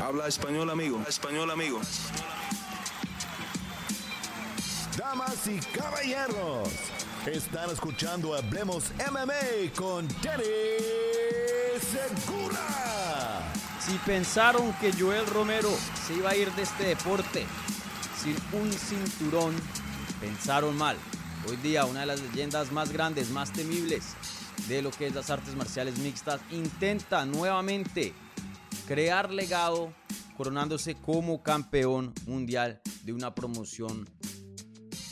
Habla español, amigo. Español, amigo. Damas y caballeros, están escuchando Hablemos MMA con Danny Segura. Si pensaron que Joel Romero se iba a ir de este deporte sin un cinturón, pensaron mal. Hoy día una de las leyendas más grandes, más temibles de lo que es las artes marciales mixtas, intenta nuevamente crear legado coronándose como campeón mundial de una promoción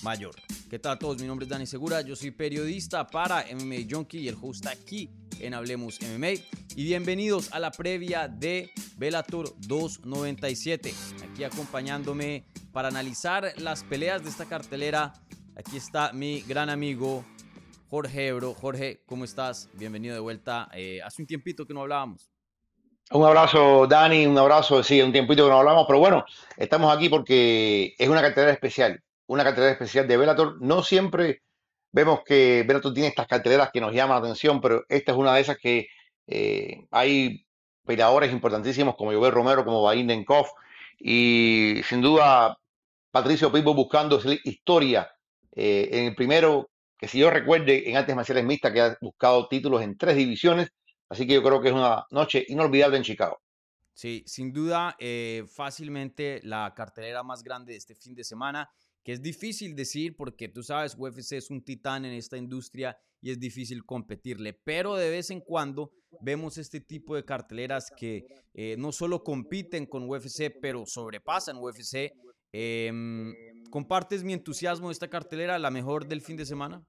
mayor. ¿Qué tal a todos? Mi nombre es Dani Segura, yo soy periodista para MMA Junkie y el host aquí en Hablemos MMA. Y bienvenidos a la previa de Bellator 297. Aquí acompañándome para analizar las peleas de esta cartelera. Aquí está mi gran amigo Jorge Ebro. Jorge, ¿cómo estás? Bienvenido de vuelta. Eh, hace un tiempito que no hablábamos. Un abrazo, Dani, un abrazo, sí, un tiempito que no hablamos, pero bueno, estamos aquí porque es una cartelera especial, una cartelera especial de Bellator. No siempre vemos que Bellator tiene estas carteleras que nos llaman la atención, pero esta es una de esas que eh, hay peleadores importantísimos como Jovel Romero, como Bain y sin duda Patricio Pipo buscando historia eh, en el primero, que si yo recuerde, en artes marciales mixtas, que ha buscado títulos en tres divisiones, Así que yo creo que es una noche inolvidable en Chicago. Sí, sin duda, eh, fácilmente la cartelera más grande de este fin de semana, que es difícil decir porque tú sabes, UFC es un titán en esta industria y es difícil competirle, pero de vez en cuando vemos este tipo de carteleras que eh, no solo compiten con UFC, pero sobrepasan UFC. Em, ¿Compartes mi entusiasmo de esta cartelera, la mejor del fin de semana?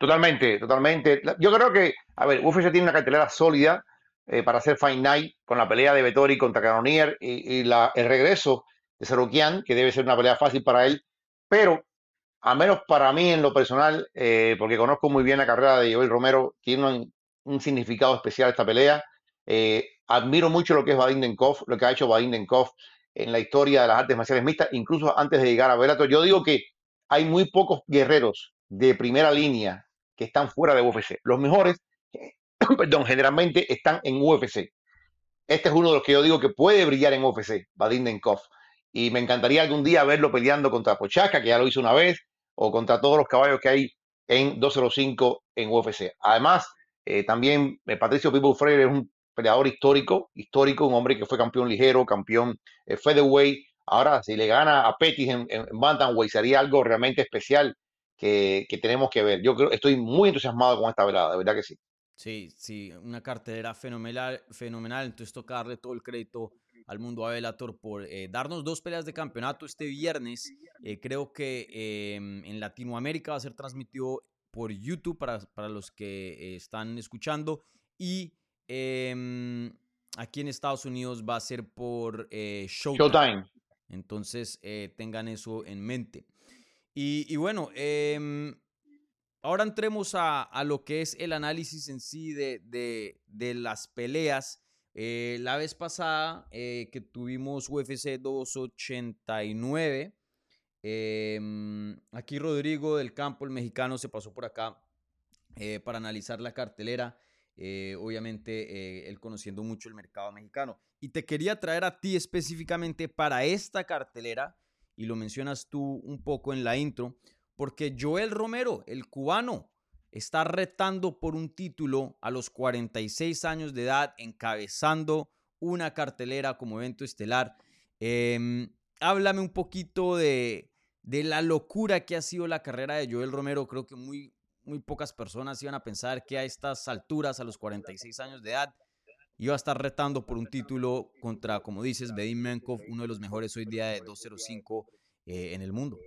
Totalmente, totalmente. Yo creo que, a ver, UFC tiene una cartelera sólida eh, para hacer Fight Night con la pelea de Vettori contra Canonier y, la, el regreso de Serukian, que debe ser una pelea fácil para él, pero al menos para mí en lo personal, eh, porque conozco muy bien la carrera de Joel Romero, tiene un, significado especial esta pelea. Eh, admiro mucho lo que es Vadim Denkov, lo que ha hecho Vadim Denkov en la historia de las artes marciales mixtas, incluso antes de llegar a Bellator. Yo digo que hay muy pocos guerreros de primera línea que están fuera de UFC. Los mejores, perdón, generalmente están en UFC. Este es uno de los que yo digo que puede brillar en UFC, Vadim Denkov. Y me encantaría algún día verlo peleando contra Pochaca, que ya lo hizo una vez, o contra todos los caballos que hay en 205 en UFC. Además, eh, también eh, Patricio People Freire es un peleador histórico, histórico, un hombre que fue campeón ligero, campeón eh, featherweight. Ahora, si le gana a Pettis en, en Bantamweight, sería algo realmente especial que, tenemos que ver. Yo creo, estoy muy entusiasmado con esta velada, de verdad que sí. Sí, sí, una cartelera fenomenal, fenomenal. Entonces toca darle todo el crédito al mundo a Velator por eh, darnos dos peleas de campeonato este viernes. Eh, creo que em, en Latinoamérica va a ser transmitido por YouTube para, para los que eh, están escuchando. Y em, aquí en Estados Unidos va a ser por Showtime. Showtime. Entonces tengan eso en mente. Y, bueno, em, ahora entremos a, lo que es el análisis en sí de, las peleas. Eh, la vez pasada eh, que tuvimos UFC 289, em, aquí Rodrigo del Campo, el mexicano, se pasó por acá eh, para analizar la cartelera. obviamente, él conociendo mucho el mercado mexicano. Y te quería traer a ti específicamente para esta cartelera y lo mencionas tú un poco en la intro, porque Joel Romero, el cubano, está retando por un título a los 46 años de edad, encabezando una cartelera como evento estelar. Em, háblame un poquito de, de, la locura que ha sido la carrera de Joel Romero. Creo que muy, muy pocas personas iban a pensar que a estas alturas, a los 46 años de edad, iba a estar retando por un título contra, como dices, Bedim Menkov, uno de los mejores hoy día de 205 eh, en el mundo.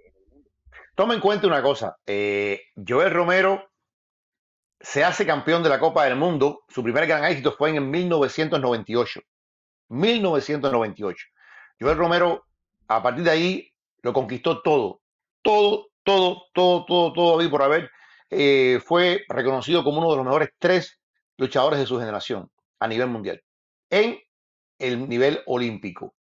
Toma en cuenta una cosa, eh, Joel Romero se hace campeón de la Copa del Mundo, su primer gran éxito fue en 1998. 1998. Joel Romero, a partir de ahí, lo conquistó todo, todo, todo, todo, todo, todo, por haber. Eh, fue reconocido como uno de los mejores tres luchadores de su generación a nivel mundial, en el nivel olímpico.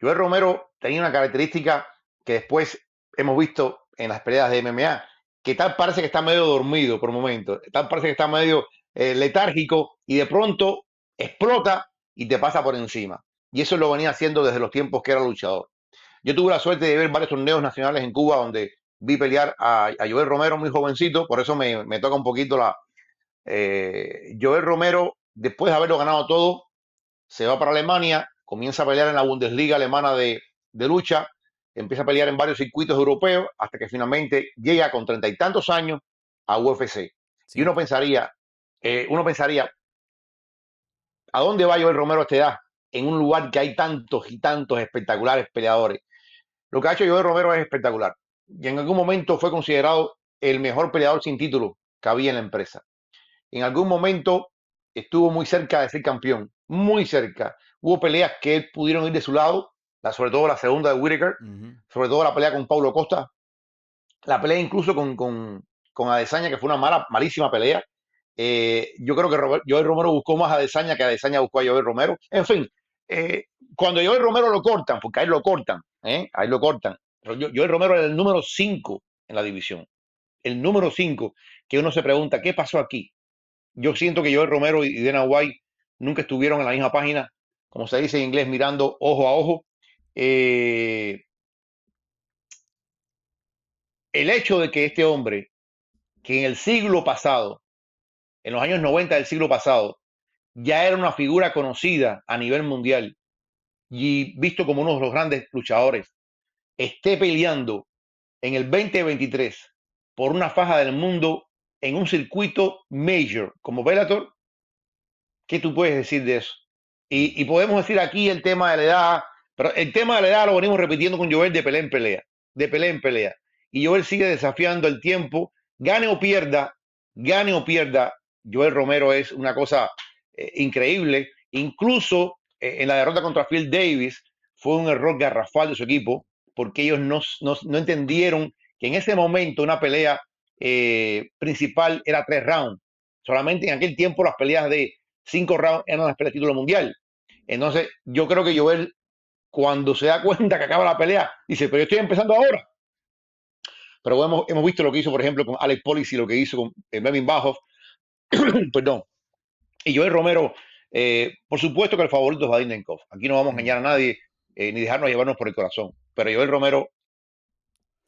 Joel Romero tenía una característica que después hemos visto en las peleas de MMA, que tal parece que está medio dormido por momentos, tal parece que está medio eh, letárgico y de pronto explota y te pasa por encima. Y eso lo venía haciendo desde los tiempos que era luchador. Yo tuve la suerte de ver varios torneos nacionales en Cuba donde vi pelear a, a Joel Romero muy jovencito, por eso me, me toca un poquito la... Eh, Joel Romero, después de haberlo ganado todo, se va para Alemania, comienza a pelear en la Bundesliga alemana de, de lucha, empieza a pelear en varios circuitos europeos hasta que finalmente llega con treinta y tantos años a UFC. Sí. Y uno pensaría, eh, uno pensaría, ¿a dónde va Joel Romero a esta edad? En un lugar que hay tantos y tantos espectaculares peleadores. Lo que ha hecho Joel Romero es espectacular. Y en algún momento fue considerado el mejor peleador sin título que había en la empresa. En algún momento estuvo muy cerca de ser campeón, muy cerca. Hubo peleas que pudieron ir de su lado, la, sobre todo la segunda de Whitaker, sobre todo la pelea con Paulo Costa, la pelea incluso con, con, con Adesanya, que fue una mala, malísima pelea. Eh, yo creo que Robert- Joel Romero buscó más a Adesanya que Adesanya buscó a Joel Romero. En fin, eh, cuando Joel Romero lo cortan, porque ahí lo cortan, ¿eh? ahí lo cortan. Pero Jo- Joel Romero era el número 5 en la división. El número 5, que uno se pregunta, ¿qué pasó aquí? Yo siento que Joel Romero y Dana White nunca estuvieron en la misma página, como se dice en inglés, mirando ojo a ojo. Eh, el hecho de que este hombre, que en el siglo pasado, en los años 90 del siglo pasado, ya era una figura conocida a nivel mundial y visto como uno de los grandes luchadores, esté peleando en el 2023 por una faja del mundo en un circuito major como Bellator, ¿qué tú puedes decir de eso? Y, y podemos decir aquí el tema de la edad, pero el tema de la edad lo venimos repitiendo con Joel de pelea en pelea, de pelea en pelea. Y Joel sigue desafiando el tiempo, gane o pierda, gane o pierda, Joel Romero es una cosa eh, increíble. Incluso eh, en la derrota contra Phil Davis fue un error garrafal de su equipo, porque ellos no, no- no entendieron que en ese momento una pelea eh, principal era tres rounds. Solamente en aquel tiempo las peleas de cinco rounds eran las peleas de título mundial. Entonces, yo creo que Joel, cuando se da cuenta que acaba la pelea, dice, pero yo estoy empezando ahora. Pero hemos, hemos visto lo que hizo, por ejemplo, con Alex Policy, lo que hizo con eh, Melvin Bajov, perdón. Y Joel Romero, eh, por supuesto que el favorito es Vadim Nenkov. Aquí no vamos a engañar a nadie, eh, ni dejarnos llevarnos por el corazón. Pero Joel Romero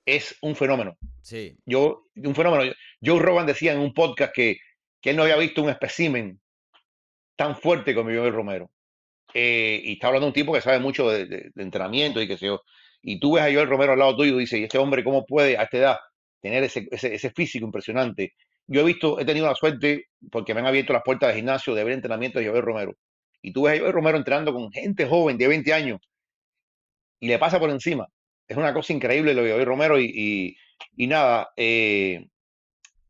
es un fenómeno. Sí, Yo, un fenómeno. Joe Rogan decía en un podcast que, que él no había visto un espécimen tan fuerte como Joel Romero. Eh, y está hablando de un tipo que sabe mucho de, de- de entrenamiento y que sé yo. Y tú ves a Joel Romero al lado tuyo y dices, ¿y este hombre cómo puede a esta edad tener ese, ese, ese físico impresionante? Yo he visto, he tenido la suerte, porque me han abierto las puertas del gimnasio, de ver entrenamiento de Joel Romero. Y tú ves a Joel Romero entrenando con gente joven de 20 años y le pasa por encima. Es una cosa increíble lo de Joel Romero y, y, y nada, eh,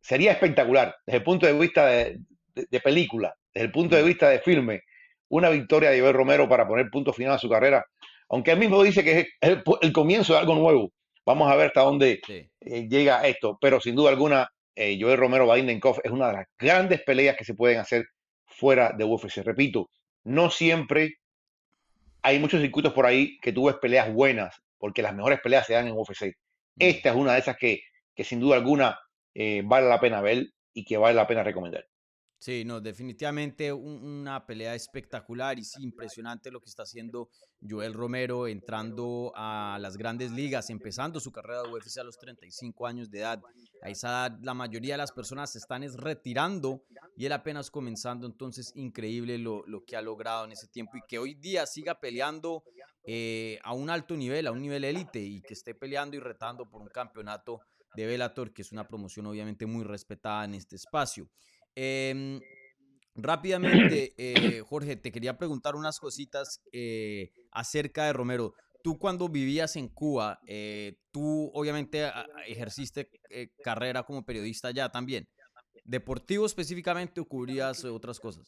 sería espectacular desde el punto de vista de, de- de película, desde el punto de vista de filme, una victoria de Joel Romero para poner punto final a su carrera, aunque él mismo dice que es el, el comienzo de algo nuevo. Vamos a ver hasta dónde sí. eh, llega esto, pero sin duda alguna, eh, Joel Romero Vadim-Nenkov es una de las grandes peleas que se pueden hacer fuera de UFC. Repito, no siempre hay muchos circuitos por ahí que tú ves peleas buenas, porque las mejores peleas se dan en UFC. Esta es una de esas que, que sin duda alguna eh, vale la pena ver y que vale la pena recomendar. Sí, no, definitivamente un- una pelea espectacular y sí, impresionante lo que está haciendo Joel Romero entrando a las grandes ligas, empezando su carrera de UFC a los 35 años de edad. A esa edad la mayoría de las personas se están es retirando y él apenas comenzando, entonces increíble lo, lo que ha logrado en ese tiempo y que hoy día siga peleando eh, a un alto nivel, a un nivel élite y que esté peleando y retando por un campeonato de Bellator, que es una promoción obviamente muy respetada en este espacio. Em, rápidamente, eh, Jorge, te quería preguntar unas cositas eh, acerca de Romero. Tú cuando vivías en Cuba, eh, tú obviamente a- a- ejerciste carrera como periodista ya también. ¿Deportivo específicamente o cubrías otras cosas?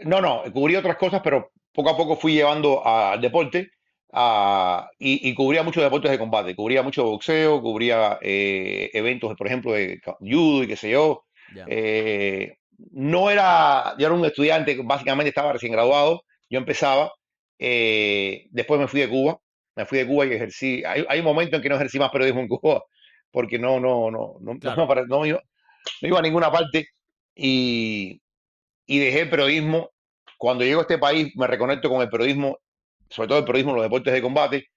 No, no, cubrí otras cosas, pero poco a poco fui llevando al deporte a- y, y cubría muchos deportes de combate. Cubría mucho boxeo, cubría eh, eventos, por ejemplo, de judo y qué sé yo. Eh, no era, yo era un estudiante, básicamente estaba recién graduado, yo empezaba, eh, después me fui de Cuba, me fui de Cuba y ejercí, hay, hay un momento en que no ejercí más periodismo en Cuba, porque no, no, no, no, Claro. no, no iba, no iba a ninguna parte y, y dejé el periodismo. Cuando llego a este país me reconecto con el periodismo sobre todo el periodismo los deportes de combate,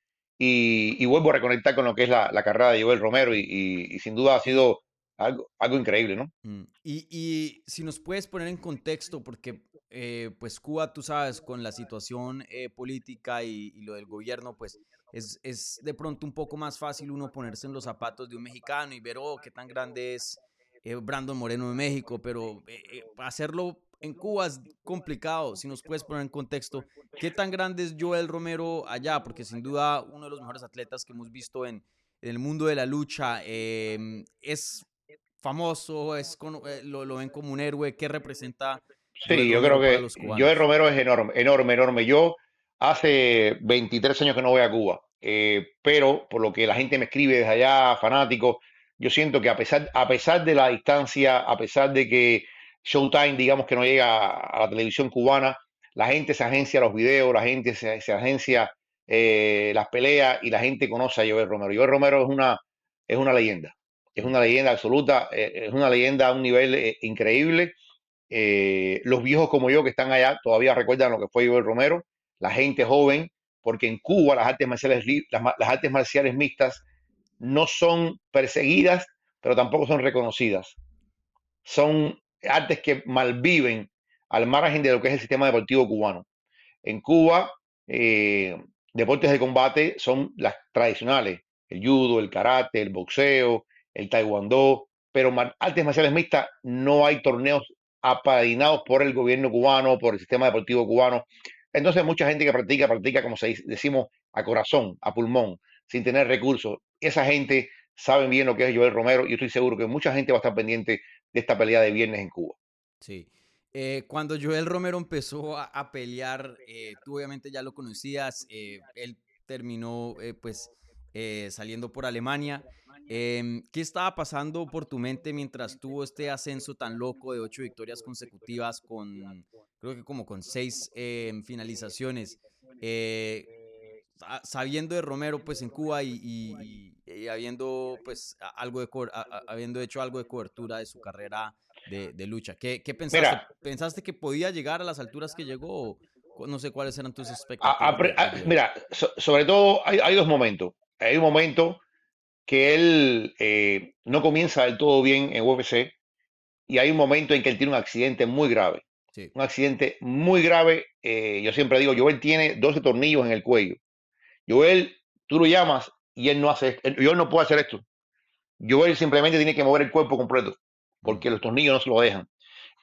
y, vuelvo a reconectar con lo que es la, carrera de Joel Romero, y, sin duda ha sido algo, algo increíble, ¿no? Mm, y, si nos puedes poner en contexto, porque eh, pues Cuba, tú sabes, con la situación eh, política y, lo del gobierno, pues es, es, de pronto un poco más fácil uno ponerse en los zapatos de un mexicano y ver, oh, qué tan grande es eh, Brandon Moreno de México, pero hacerlo en Cuba es complicado. Si nos puedes poner en contexto, ¿qué tan grande es Joel Romero allá? Porque sin duda uno de los mejores atletas que hemos visto en, el mundo de la lucha em, es famoso, es eh, lo, lo, ven como un héroe. ¿Qué representa? Sí, yo creo que Joel Romero es enorme, enorme, enorme. Yo hace 23 años que no voy a Cuba, eh, pero por lo que la gente me escribe desde allá, fanático, yo siento que a pesar, a pesar de la distancia, a pesar de que Showtime, digamos que no llega a la televisión cubana, la gente se agencia los videos, la gente se, agencia eh, las peleas y la gente conoce a Joel Romero. Joel Romero es una, es una leyenda, es una leyenda absoluta, eh, es una leyenda a un nivel eh, increíble. los viejos como yo que están allá todavía recuerdan lo que fue Joel Romero, la gente joven, porque en Cuba las artes marciales, las artes marciales mixtas no son perseguidas, pero tampoco son reconocidas. Son artes que malviven al margen de lo que es el sistema deportivo cubano. En Cuba, eh, deportes de combate son las tradicionales, el judo, el karate, el boxeo, el taekwondo, pero artes marciales mixtas no hay torneos apadrinados por el gobierno cubano, por el sistema deportivo cubano. Entonces mucha gente que practica, practica como se decimos a corazón, a pulmón, sin tener recursos. Esa gente sabe bien lo que es Joel Romero y estoy seguro que mucha gente va a estar pendiente de esta pelea de viernes en Cuba. Sí. Eh, cuando Joel Romero empezó a, pelear, eh, tú obviamente ya lo conocías, eh, él terminó pues saliendo por Alemania. Em, ¿Qué estaba pasando por tu mente mientras tuvo este ascenso tan loco de ocho victorias consecutivas con, creo que como con seis em, finalizaciones? sabiendo de Romero pues en Cuba y, habiendo pues algo de habiendo hecho algo de cobertura de su carrera de, lucha. ¿Qué, pensaste? ¿Pensaste que podía llegar a las alturas que llegó? no sé cuáles eran tus expectativas. mira, sobre todo hay, dos momentos. Hay un momento que él eh, no comienza del todo bien en UFC y hay un momento en que él tiene un accidente muy grave. Un accidente muy grave. Eh, yo siempre digo, Joel tiene 12 tornillos en el cuello. Joel, tú lo llamas y él no hace esto. Joel no puede hacer esto. Joel simplemente tiene que mover el cuerpo completo porque los tornillos no se lo dejan.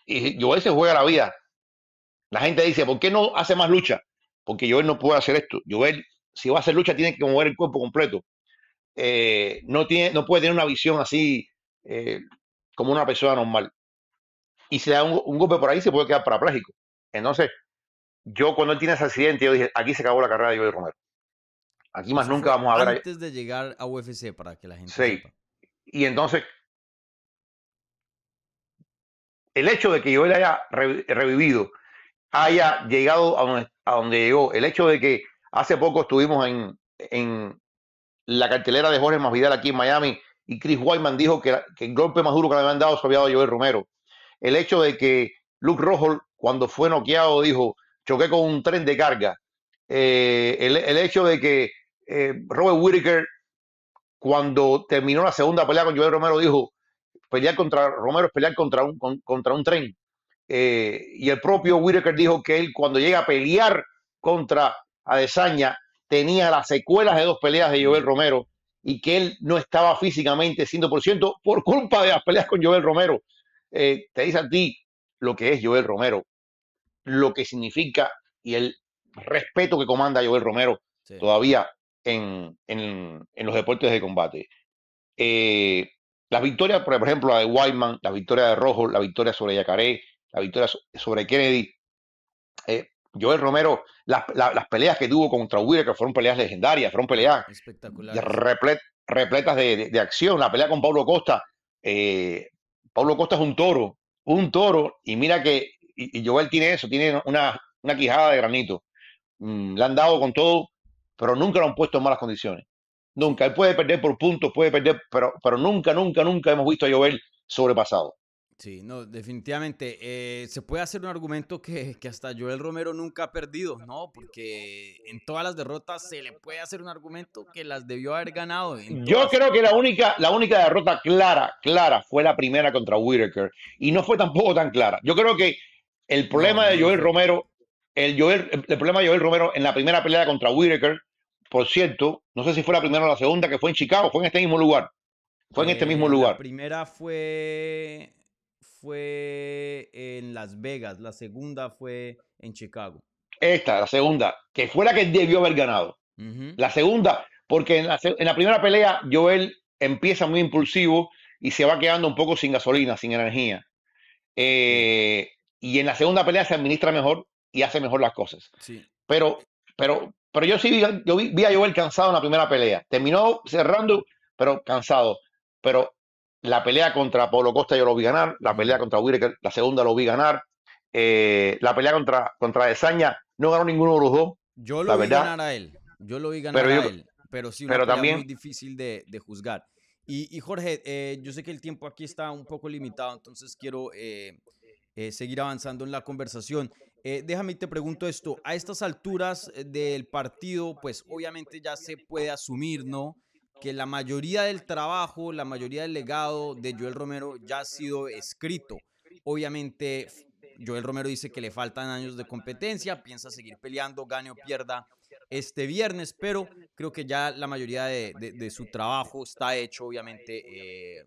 Y Joel se juega la vida. La gente dice, ¿por qué no hace más lucha? Porque Joel no puede hacer esto. Joel, si va a hacer lucha, tiene que mover el cuerpo completo. Eh, no, tiene, no puede tener una visión así eh, como una persona normal. Y si da un, golpe por ahí, se puede quedar parapléjico. Entonces, yo cuando él tiene ese accidente, yo dije, aquí se acabó la carrera de Joel Romero. Aquí más nunca vamos a ver. Antes de llegar a UFC, para que la gente sí. Y entonces, el hecho de que Joel haya revivido, haya llegado a donde, llegó, el hecho de que hace poco estuvimos en, la cartelera de Jorge Masvidal aquí en Miami y Chris Wyman dijo que, el golpe más duro que le habían dado se había dado Joel Romero. El hecho de que Luke Rojo, cuando fue noqueado, dijo, choqué con un tren de carga. Eh, el, hecho de que eh, Robert Whittaker, cuando terminó la segunda pelea con Joel Romero, dijo, pelear contra Romero es pelear contra un, contra un tren. Eh, y el propio Whitaker dijo que él cuando llega a pelear contra Adesanya tenía las secuelas de dos peleas de Joel Romero y que él no estaba físicamente 100% por culpa de las peleas con Joel Romero. Eh, te dice a ti lo que es Joel Romero, lo que significa y el respeto que comanda Joel Romero todavía en, en, los deportes de combate. Eh, las victorias, por ejemplo, la de Whiteman, la victoria de Rojo, la victoria sobre Yacaré, la victoria sobre Kennedy. Eh, Joel Romero, las, peleas que tuvo contra que fueron peleas legendarias, fueron peleas repletas de, acción. La pelea con Pablo Costa. Eh, Pablo Costa es un toro, un toro, y mira que y, Joel tiene eso, tiene una, una quijada de granito. Mm, le han dado con todo, pero nunca lo han puesto en malas condiciones. Nunca. Él puede perder por puntos, puede perder, pero, pero nunca, nunca, nunca hemos visto a Joel sobrepasado. Sí, no, definitivamente. eh, se puede hacer un argumento que, que hasta Joel Romero nunca ha perdido, ¿no? Porque en todas las derrotas se le puede hacer un argumento que las debió haber ganado. Yo creo que la única, la única derrota clara, clara, fue la primera contra Whitaker. Y no fue tampoco tan clara. Yo creo que el problema No, de Joel. Romero, el, Joel, el problema de Joel Romero en la primera pelea contra Whitaker, por cierto, no sé si fue la primera o la segunda, que fue en Chicago, fue en este mismo lugar. Fue en este mismo lugar. La primera fue, fue en Las Vegas, la segunda fue en Chicago. Esta, la segunda, que fue la que debió haber ganado. La segunda, porque en la, se- en la primera pelea Joel empieza muy impulsivo y se va quedando un poco sin gasolina, sin energía. Eh, y en la segunda pelea se administra mejor y hace mejor las cosas. Sí. Pero, pero, pero yo sí vi, yo vi, vi a Joel cansado en la primera pelea. Terminó cerrando, pero cansado. Pero la pelea contra Pablo Costa yo lo vi ganar, la pelea contra Whittaker, la segunda lo vi ganar. Eh, la pelea contra, contra Desaña no ganó ninguno de los dos. Yo La lo vi verdad- ganar a él. Yo lo vi ganar Pero a yo- él. Pero sí, una pero pelea también- muy difícil de, de juzgar. Y, y Jorge, eh, yo sé que el tiempo aquí está un poco limitado, entonces quiero eh, eh, seguir avanzando en la conversación. Eh, déjame y te pregunto esto. A estas alturas del partido, pues obviamente ya se puede asumir, ¿no? Que la mayoría del trabajo, la mayoría del legado de Joel Romero ya ha sido escrito. Obviamente, Joel Romero dice que le faltan años de competencia, piensa seguir peleando, gane o pierda este viernes, pero creo que ya la mayoría de, su trabajo está hecho, obviamente, eh,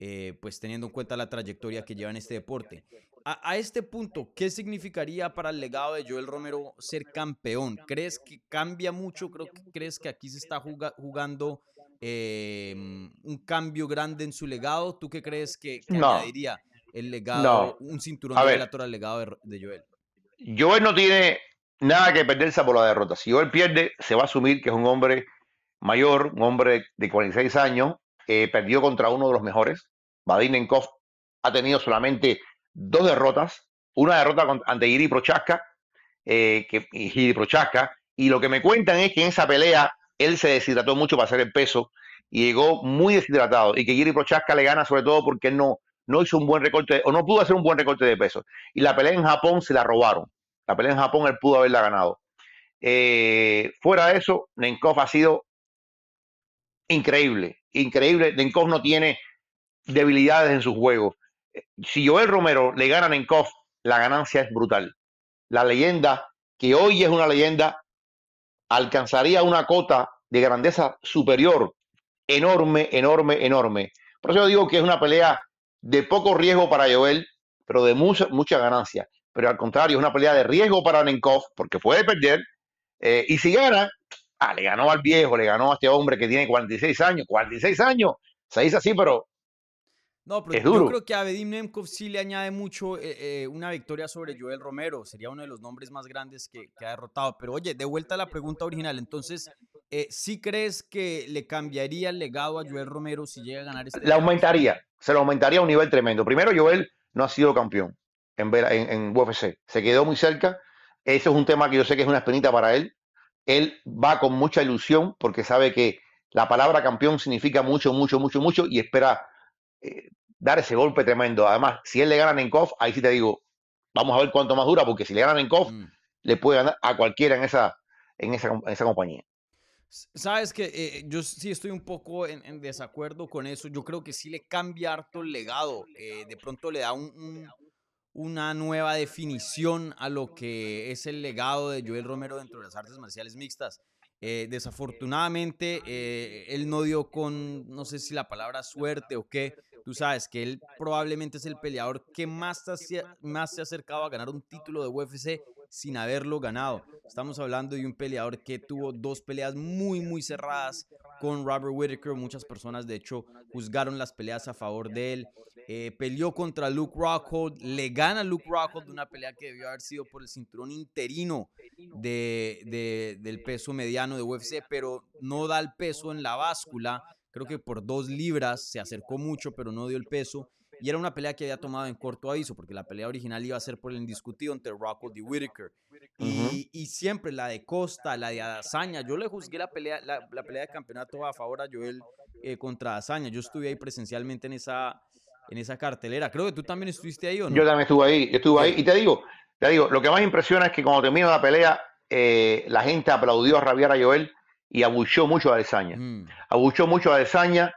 eh, pues teniendo en cuenta la trayectoria que lleva en este deporte. A, a este punto, ¿qué significaría para el legado de Joel Romero ser campeón? ¿Crees que cambia mucho? Creo que, ¿Crees que aquí se está juga- jugando eh, un cambio grande en su legado? ¿Tú qué crees que, que No. añadiría el legado, un cinturón A de ver. Al legado de, de Joel? Joel no tiene nada que perderse por la derrota. Si Joel pierde, se va a asumir que es un hombre mayor, un hombre de 46 años, eh, perdió contra uno de los mejores. Vadim Nenkov ha tenido solamente dos derrotas, una derrota ante Iri Prochaska, eh, que, y Prochaska, y lo que me cuentan es que en esa pelea él se deshidrató mucho para hacer el peso y llegó muy deshidratado y que Iri Prochaska le gana sobre todo porque él no, no hizo un buen recorte o no pudo hacer un buen recorte de peso. Y la pelea en Japón se la robaron. La pelea en Japón él pudo haberla ganado. Eh, fuera de eso, Nenkov ha sido increíble, increíble. Nenkov no tiene debilidades en su juego. Si Joel Romero le gana a Nenkov, la ganancia es brutal. La leyenda, que hoy es una leyenda, alcanzaría una cota de grandeza superior, enorme, enorme, enorme. Por eso yo digo que es una pelea de poco riesgo para Joel, pero de mucha, mucha ganancia. Pero al contrario, es una pelea de riesgo para Nenkov, porque puede perder. eh, y si gana, ah, le ganó al viejo, le ganó a este hombre que tiene 46 años. 46 años, se dice así, pero No, pero Es yo creo que a Vadim Nemkov sí le añade mucho eh, eh, una victoria sobre Joel Romero. Sería uno de los nombres más grandes que, que ha derrotado. Pero oye, de vuelta a la pregunta original. Entonces, eh, ¿sí crees que le cambiaría el legado a Joel Romero si llega a ganar este? la aumentaría, se lo aumentaría a un nivel tremendo. Primero, Joel no ha sido campeón en, Vela- en, en UFC, se quedó muy cerca. Eso es un tema que yo sé que es una espinita para él. Él va con mucha ilusión porque sabe que la palabra campeón significa mucho, mucho, mucho, mucho y espera eh, dar ese golpe tremendo. Además, si él le gana a Nenkov, ahí sí te digo, vamos a ver cuánto más dura, porque si le gana a Nenkov, Mm. le puede ganar a cualquiera en esa, en esa, en esa compañía. Sabes que eh, yo sí estoy un poco en, desacuerdo con eso. Yo creo que sí le cambia harto el legado. eh, de pronto le da un- un- una nueva definición a lo que es el legado de Joel Romero dentro de las artes marciales mixtas. Eh, desafortunadamente, él no dio con, no sé si la palabra suerte o qué. Tú sabes que él probablemente es el peleador que más, más se ha acercado a ganar un título de UFC sin haberlo ganado. Estamos hablando de un peleador que tuvo dos peleas muy, muy cerradas con Robert Whittaker. Muchas personas, de hecho, juzgaron las peleas a favor de él. Eh, peleó contra Luke Rockhold, le gana Luke Rockhold una pelea que debió haber sido por el cinturón interino de- del peso mediano de UFC, pero no da el peso en la báscula. Creo que por dos libras se acercó mucho, pero no dio el peso. Y era una pelea que había tomado en corto aviso, porque la pelea original iba a ser por el indiscutido entre Rockhold y Whittaker. Y, y siempre la de Costa, la de Adazaña. Yo le juzgué la pelea, la, la pelea de campeonato a favor a Joel eh, contra Adazaña. Yo estuve ahí presencialmente en esa, en esa cartelera. Creo que tú también estuviste ahí, ¿o no? Yo también estuve ahí, yo estuve ahí. Y te digo, te digo, lo que más impresiona es que cuando terminó la pelea, eh, la gente aplaudió a Javier a Joel y abuchó mucho a Desaña. Mm, Abuchó mucho a Desaña.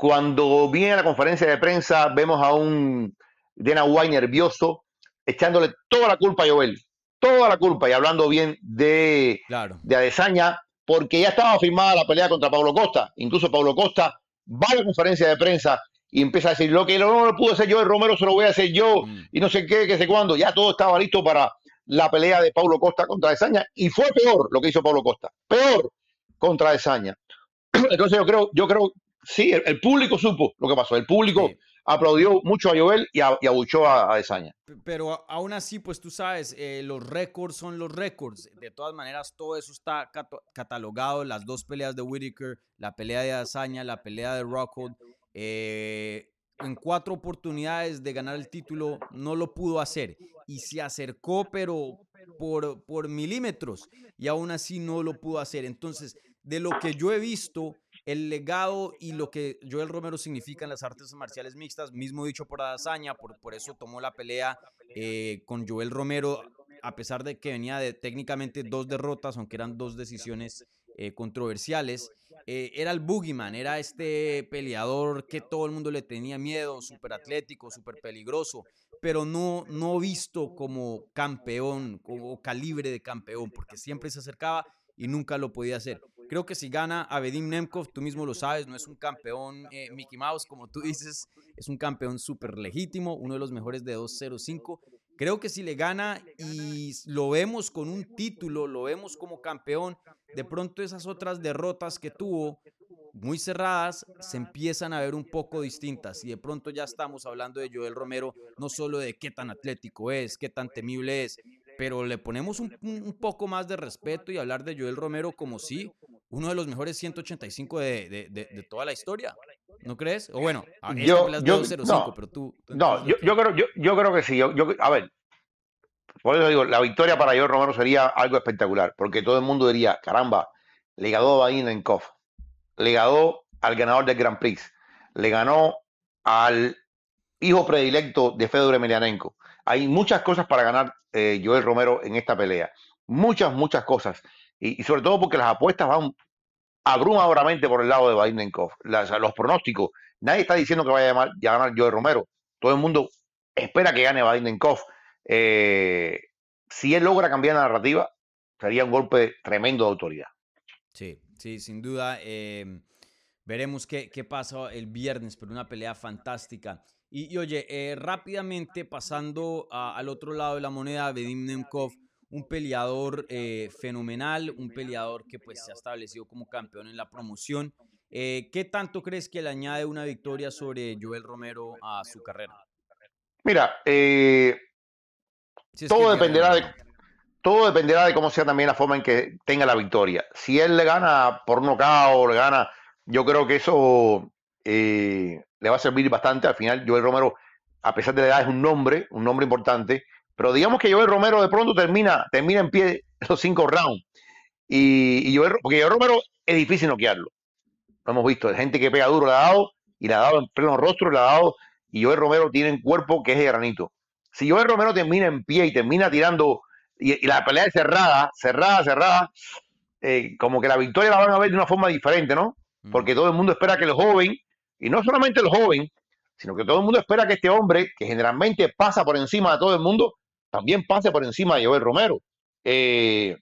Cuando viene a la conferencia de prensa, vemos a un Dana White nervioso, echándole toda la culpa a Joel. Toda la culpa y hablando bien de, claro. de Adesanya, porque ya estaba firmada la pelea contra Pablo Costa. Incluso Pablo Costa va a la conferencia de prensa y empieza a decir, lo que no lo pudo hacer yo, el Romero se lo voy a hacer yo, Mm. y no sé qué, que sé cuándo. Ya todo estaba listo para la pelea de Pablo Costa contra Adesanya, y fue peor lo que hizo Pablo Costa. Peor contra Adesanya. Entonces yo creo, yo creo, sí, el, el público supo lo que pasó. El público Sí. aplaudió mucho a Joel y, a- y abuchó a, a Adesanya. P- Pero aún así, pues tú sabes, eh, los récords son los récords. De todas maneras, todo eso está catalogado. Las dos peleas de Whitaker, la pelea de Azaña, la pelea de Rockhold. eh, en cuatro oportunidades de ganar el título no lo pudo hacer. Y se acercó, pero por, por milímetros. Y aún así no lo pudo hacer. Entonces, de lo que yo he visto, el legado y lo que Joel Romero significa en las artes marciales mixtas, mismo dicho por Adazaña, por, por eso tomó la pelea eh, con Joel Romero, a pesar de que venía de técnicamente dos derrotas, aunque eran dos decisiones eh, controversiales. eh, era el Boogeyman, era este peleador que todo el mundo le tenía miedo, súper atlético, súper peligroso, pero no, no visto como campeón, como calibre de campeón, porque siempre se acercaba y nunca lo podía hacer. Creo que si gana a Bedim Nemkov, tú mismo lo sabes, no es un campeón eh, Mickey Mouse, como tú dices, es un campeón súper legítimo, uno de los mejores de 205. Creo que si le gana y lo vemos con un título, lo vemos como campeón, de pronto esas otras derrotas que tuvo, muy cerradas, se empiezan a ver un poco distintas. Y de pronto ya estamos hablando de Joel Romero, no solo de qué tan atlético es, qué tan temible es, pero le ponemos un, un- poco más de respeto y hablar de Joel Romero como si uno de los mejores 185 de, de- de- de toda la historia. ¿No crees? O bueno, a- Yo- es de yo- 205, no. pero tú... tú No, yo, yo creo, yo, yo creo que sí. Yo, yo- a ver, por eso digo, la victoria para Joel Romero sería algo espectacular, porque todo el mundo diría, caramba, le ganó a le ganó al ganador del Grand Prix, le ganó al hijo predilecto de Fedor Emelianenko. Hay muchas cosas para ganar eh, Joel Romero en esta pelea. Muchas, muchas cosas. Y, sobre todo porque las apuestas van abrumadoramente por el lado de Bainenkov. Las- los pronósticos. Nadie está diciendo que vaya a, llamar- a ganar Joel Romero. Todo el mundo espera que gane Bainenkov. Eh, si él logra cambiar la narrativa, sería un golpe tremendo de autoridad. Sí, sí, sin duda. eh, veremos qué, qué pasa el viernes, pero una pelea fantástica. Y, oye, eh, rápidamente pasando al otro lado de la moneda, Vedim Nemkov, un peleador eh, fenomenal, un peleador que pues se ha establecido como campeón en la promoción. Eh, ¿Qué tanto crees que le añade una victoria sobre Joel Romero a su carrera? Mira, eh, Si todo dependerá de, todo dependerá de cómo sea también la forma en que tenga la victoria. Si él le gana por nocaut, le gana, yo creo que eso eh, le va a servir bastante. Al final, Joel Romero, a pesar de la edad, es un nombre, un nombre importante. Pero digamos que Joel Romero de pronto termina, termina en pie esos cinco rounds. Y, y Joel, porque Joel Romero es difícil noquearlo. Lo hemos visto. Gente que pega duro le ha dado y le ha dado en pleno rostro, le ha dado. Y Joel Romero tiene un cuerpo que es de granito. Si Joel Romero termina en pie y termina tirando y, y la pelea es cerrada, cerrada, cerrada, eh, como que la victoria la van a ver de una forma diferente, ¿no? Mm. Porque todo el mundo espera que el joven, y no solamente el joven, sino que todo el mundo espera que este hombre, que generalmente pasa por encima de todo el mundo, también pase por encima de Joel Romero. Eh,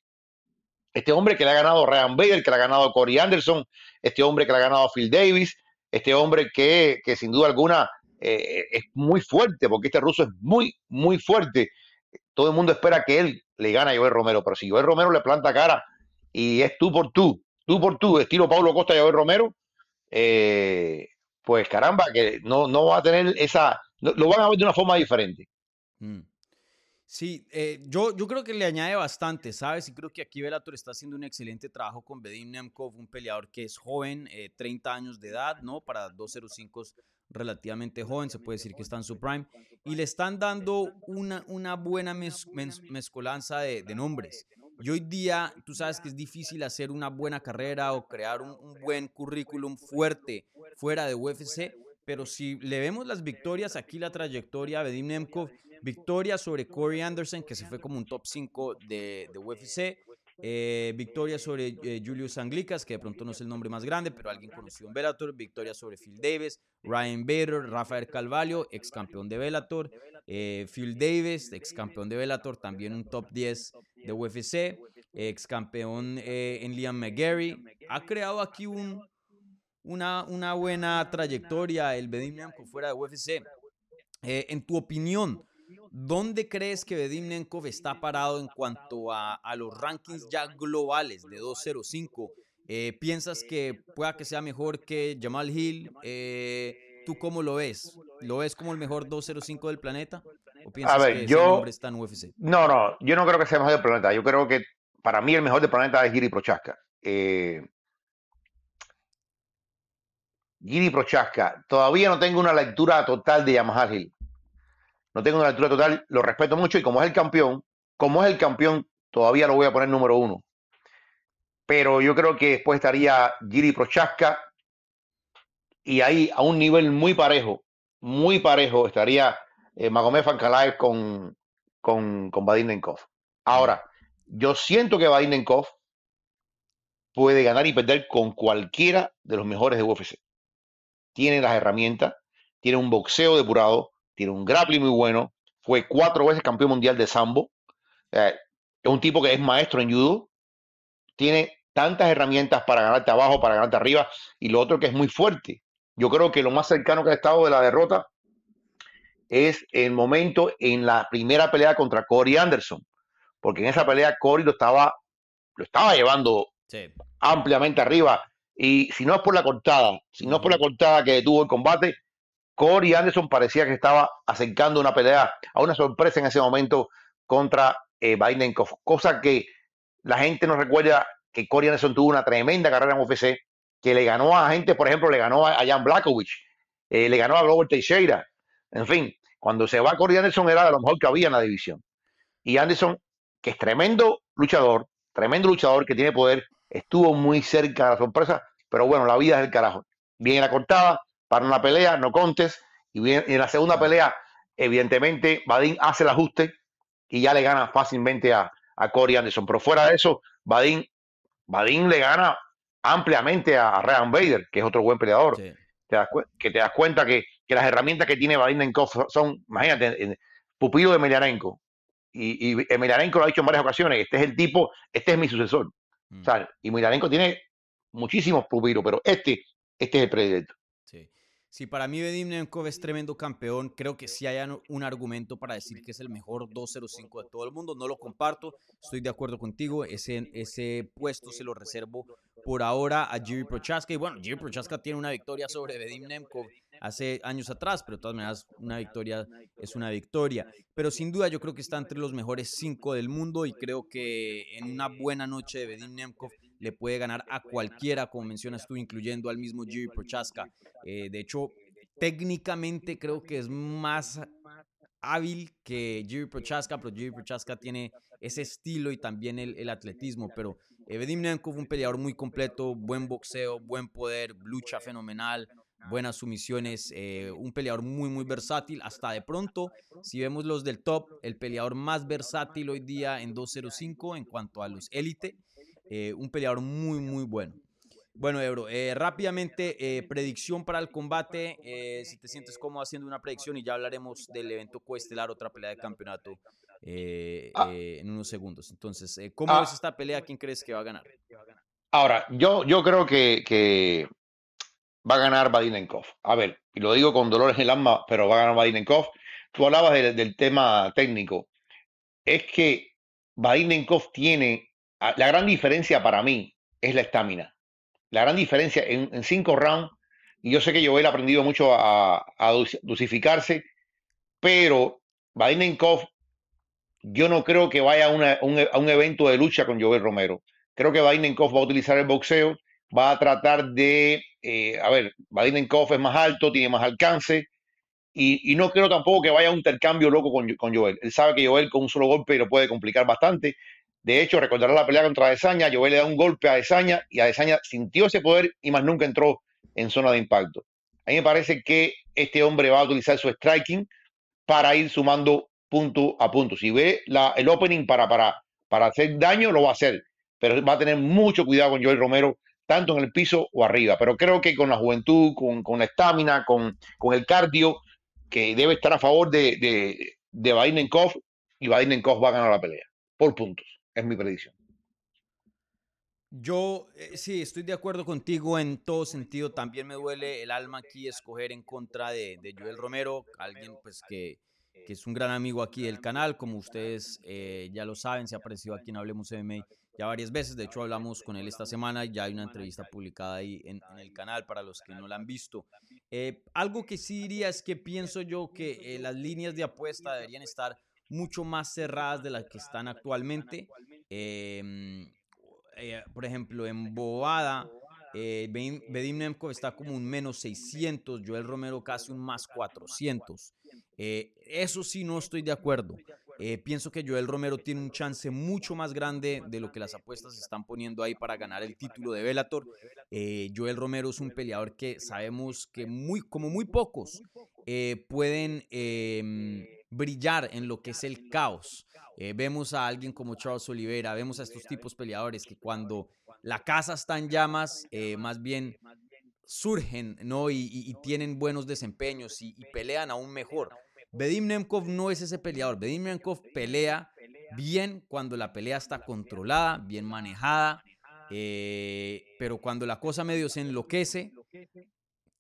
este hombre que le ha ganado Ryan Bader, que le ha ganado Corey Anderson, este hombre que le ha ganado Phil Davis, este hombre que, que sin duda alguna eh, es muy fuerte, porque este ruso es muy, muy fuerte. Todo el mundo espera que él le gane a Joel Romero, pero si Joel Romero le planta cara y es tú por tú, tú por tú, estilo Pablo Costa y Joel Romero, eh, pues caramba, que no, no va a tener esa, lo van a ver de una forma diferente. Mm. Sí, eh, yo, yo creo que le añade bastante, ¿sabes? Y creo que aquí Bellator está haciendo un excelente trabajo con Bedim Nemkov, un peleador que es joven, eh, 30 años de edad, ¿no? Para 205 es relativamente joven, se puede decir que está en su prime. Y le están dando una, una buena mez- mez- mezcolanza de, de nombres. Y hoy día, tú sabes que es difícil hacer una buena carrera o crear un, un buen currículum fuerte fuera de UFC, pero si le vemos las victorias, aquí la trayectoria de Vadim Nemkov, victoria sobre Corey Anderson, que se fue como un top 5 de, de UFC, eh, victoria sobre eh, Julius Anglicas, que de pronto no es el nombre más grande, pero alguien conocido en Bellator. Victoria sobre Phil Davis, Ryan Bader, Rafael Calvalio, ex campeón de Bellator. Eh, Phil Davis, ex campeón de Bellator, también un top 10 de UFC. Ex campeón en Liam McGarry. Ha creado aquí un, una, una buena trayectoria el Bedim fuera de UFC. en tu opinión, ¿Dónde crees que Vedim Nenkov está parado en cuanto a, los rankings ya globales de 205? Eh, ¿Piensas que pueda que sea mejor que Jamal Hill? Eh, ¿Tú cómo lo ves? ¿Lo ves como el mejor 205 del planeta? ¿O piensas que ese hombre está en UFC? No, no, yo no creo que sea el mejor del planeta. Yo creo que para mí el mejor del planeta es Giri Prochaska. Eh, Giri Prochaska, todavía no tengo una lectura total de Jamal Hill no tengo una altura total, lo respeto mucho y como es el campeón, como es el campeón, todavía lo voy a poner número uno. Pero yo creo que después estaría Giri Prochaska y ahí a un nivel muy parejo, muy parejo estaría eh, Magomed con, con, con Ahora, yo siento que Nenkov puede ganar y perder con cualquiera de los mejores de UFC. Tiene las herramientas, tiene un boxeo depurado, tiene un grappling muy bueno, fue cuatro veces campeón mundial de sambo, es un tipo que es maestro en judo, tiene tantas herramientas para ganarte abajo, para ganarte arriba, y lo otro que es muy fuerte. Yo creo que lo más cercano que ha estado de la derrota es el momento en la primera pelea contra Corey Anderson, porque en esa pelea Corey lo estaba, lo estaba llevando ampliamente arriba. Y si no es por la cortada, si no es por la cortada que tuvo el combate, Corey Anderson parecía que estaba acercando una pelea a una sorpresa en ese momento contra eh, cosa que la gente no recuerda que Corey Anderson tuvo una tremenda carrera en UFC, que le ganó a gente, por ejemplo, le ganó a Jan Blackovich, eh, le ganó a Glover Teixeira, en fin, cuando se va Corey Anderson era de lo mejor que había en la división. Y Anderson, que es tremendo luchador, tremendo luchador que tiene poder, estuvo muy cerca de la sorpresa, pero bueno, la vida es el carajo. Viene la cortada, para una pelea, no contes, y, en la segunda pelea, evidentemente, Badín hace el ajuste y ya le gana fácilmente a, a Corey Anderson. Pero fuera de eso, Badín, Badín le gana ampliamente a Ryan Bader, que es otro buen peleador. Te das, que te das cuenta que, las herramientas que tiene Badín en son, imagínate, pupilo de Emelianenko. Y, y Emelianenko lo ha dicho en varias ocasiones, este es el tipo, este es mi sucesor. Mm. y Emelianenko tiene muchísimos pupilos, pero este, este es el predilecto. Si para mí Vedim es tremendo campeón, creo que sí hay un argumento para decir que es el mejor 205 de todo el mundo. No lo comparto, estoy de acuerdo contigo. Ese, ese puesto se lo reservo por ahora a Jiri Prochaska. Y bueno, Jiri Prochaska tiene una victoria sobre Vedim Nemkov hace años atrás, pero de todas maneras una victoria es una victoria. Pero sin duda yo creo que está entre los mejores cinco del mundo y creo que en una buena noche de Vedim Nemkov le puede ganar a cualquiera, como mencionas tú, incluyendo al mismo Jiri Prochaska. Eh, de hecho, técnicamente creo que es más hábil que Jiri Prochaska, pero Jiri Prochaska tiene ese estilo y también el, atletismo, pero eh, Vedim Nemkov un peleador muy completo, buen boxeo, buen poder, lucha fenomenal, buenas sumisiones, eh, un peleador muy, muy versátil. Hasta de pronto, si vemos los del top, el peleador más versátil hoy día en 205 en cuanto a los élite, eh, un peleador muy, muy bueno. Bueno, Ebro, eh, rápidamente, predicción para el combate. si te sientes cómodo haciendo una predicción y ya hablaremos del evento coestelar, otra pelea de campeonato ah. en unos segundos. Entonces, ¿cómo ah. ves esta pelea? ¿Quién crees que va a ganar? Ahora, yo, yo creo que, que va a ganar Badinenkov. A ver, y lo digo con dolores en el alma, pero va a ganar Badinenkov. Tú hablabas del tema técnico. Es que Badinenkov tiene, la gran diferencia para mí es la estamina. La gran diferencia en, cinco rounds, y yo sé que Joel ha aprendido mucho a, dosificarse, pero Badinenkov, yo no creo que vaya a, un, evento de lucha con Joel Romero. Creo que Badinenkov va a utilizar el boxeo, va a tratar de eh, a ver, Badinenkov es más alto, tiene más alcance, y, no creo tampoco que vaya a un intercambio loco con, con, Joel. Él sabe que Joel con un solo golpe lo puede complicar bastante. De hecho, recordará la pelea contra Desaña, Joel le da un golpe a Desaña y a Desaña sintió ese poder y más nunca entró en zona de impacto. A mí me parece que este hombre va a utilizar su striking para ir sumando punto a punto. Si ve el opening para, para, para hacer daño, lo va a hacer. Pero va a tener mucho cuidado con Joel Romero, tanto en el piso o arriba. Pero creo que con la juventud, con, con la estamina, con, con el cardio, que debe estar a favor de, de, de Bainenkov, y Bainenkov va a ganar la pelea. Por puntos. Es mi predicción. Yo eh, sí, estoy de acuerdo contigo en todo sentido. También me duele el alma aquí escoger en contra de, Joel Romero, alguien pues que, que, es un gran amigo aquí del canal, como ustedes eh, ya lo saben, se ha aparecido aquí en Hablemos MMA ya varias veces. De hecho, hablamos con él esta semana y ya hay una entrevista publicada ahí en, en el canal para los que no la han visto. Eh, algo que sí diría es que pienso yo que eh, las líneas de apuesta deberían estar mucho más cerradas de las que están actualmente. Eh, eh, por ejemplo, en Bobada, eh, Bedim Nemkov está como un menos 600, Joel Romero casi un más 400. Eh, eso sí no estoy de acuerdo. Eh, pienso que Joel Romero tiene un chance mucho más grande de lo que las apuestas están poniendo ahí para ganar el título de Bellator. Eh, Joel Romero es un peleador que sabemos que muy, como muy pocos eh, pueden em, brillar en lo que es el caos. Eh, vemos a alguien como Charles Oliveira, vemos a estos tipos peleadores que cuando la casa está en llamas, eh, más bien surgen ¿no? y, y, y tienen buenos desempeños y, y, pelean aún mejor. Bedim Nemkov no es ese peleador. Bedim Nemkov pelea bien cuando la pelea está controlada, bien manejada, eh, pero cuando la cosa medio se enloquece,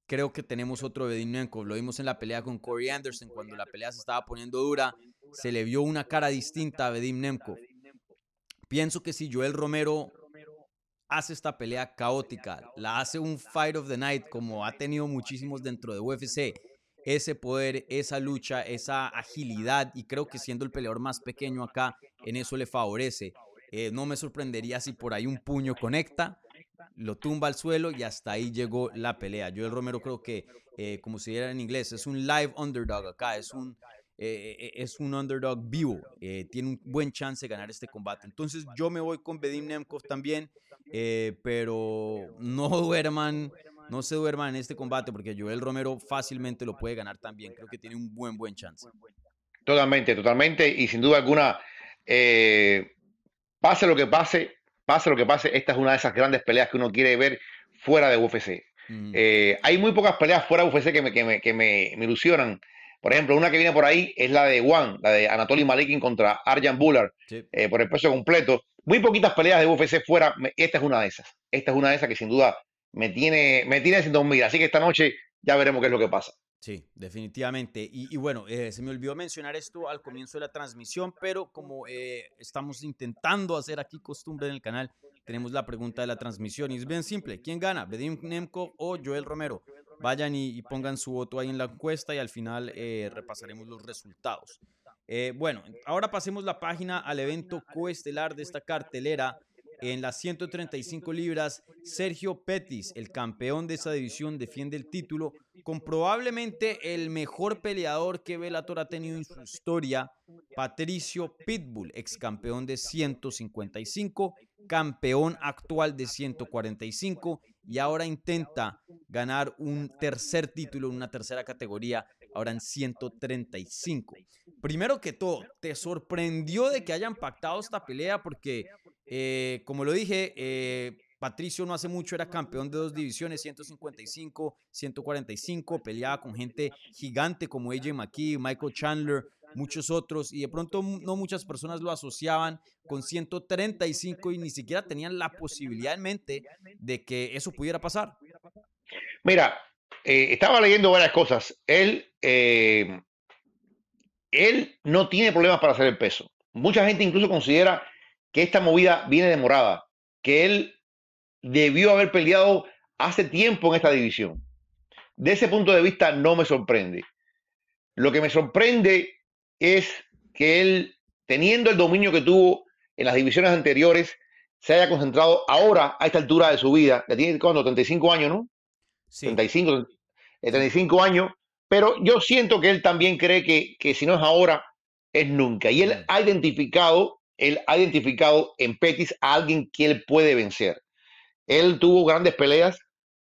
creo que tenemos otro Nemkov. Lo vimos en la pelea con Corey Anderson, cuando la pelea se estaba poniendo dura, se le vio una cara distinta a Nemkov. Pienso que si Joel Romero hace esta pelea caótica, la hace un Fight of the Night como ha tenido muchísimos dentro de UFC, ese poder, esa lucha, esa agilidad y creo que siendo el peleador más pequeño acá, en eso le favorece. Eh, no me sorprendería si por ahí un puño conecta, lo tumba al suelo y hasta ahí llegó la pelea. Joel Romero creo que, eh, como se diera en inglés, es un live underdog acá, es un, eh, es un underdog vivo, eh, tiene un buen chance de ganar este combate. Entonces yo me voy con Bedim Nemkov también, eh, pero no duerman, no se duerman en este combate porque Joel Romero fácilmente lo puede ganar también. Creo que tiene un buen, buen chance. Totalmente, totalmente. Y sin duda alguna, eh, pase lo que pase, pase lo que pase, esta es una de esas grandes peleas que uno quiere ver fuera de UFC. Mm. Eh, hay muy pocas peleas fuera de UFC que me, que me, que me, me ilusionan. Por ejemplo, una que viene por ahí es la de One, la de Anatoly Malikin contra Arjan Bullard, sí. eh, por el peso completo. Muy poquitas peleas de UFC fuera. Esta es una de esas. Esta es una de esas que sin duda me tiene, me tiene sin dormir. Así que esta noche ya veremos qué es lo que pasa. Sí, definitivamente. Y, bueno, eh, se me olvidó mencionar esto al comienzo de la transmisión, pero como eh, estamos intentando hacer aquí costumbre en el canal, tenemos la pregunta de la transmisión. Y es bien simple. ¿Quién gana? ¿Bedim Nemkov o Joel Romero? Vayan y, y, pongan su voto ahí en la encuesta y al final eh, repasaremos los resultados. Eh, bueno, ahora pasemos la página al evento coestelar de esta cartelera. En las 135 libras, Sergio Pettis, el campeón de esa división, defiende el título con probablemente el mejor peleador que Bellator ha tenido en su historia, Patricio Pitbull, ex campeón de 155, campeón actual de 145 y ahora intenta ganar un tercer título en una tercera categoría, ahora en 135. Primero que todo, ¿te sorprendió de que hayan pactado esta pelea? Porque, eh, como lo dije, eh, Patricio no hace mucho era campeón de dos divisiones, 155, 145, peleaba con gente gigante como AJ McKee, Michael Chandler, muchos otros, y de pronto no muchas personas lo asociaban con 135 y ni siquiera tenían la posibilidad en mente de que eso pudiera pasar. Mira, eh, estaba leyendo varias cosas. Él, él no tiene problemas para hacer el peso. Mucha gente incluso considera que esta movida viene demorada, que él debió haber peleado hace tiempo en esta división. De ese punto de vista no me sorprende. Lo que me sorprende es que él, teniendo el dominio que tuvo en las divisiones anteriores, se haya concentrado ahora a esta altura de su vida. Ya tiene cuando 35 años, ¿no? Sí. 35, 35 años. Pero yo siento que él también cree que, que si no es ahora, es nunca. Y él ha identificado, él ha identificado en Petis a alguien que él puede vencer. Él tuvo grandes peleas.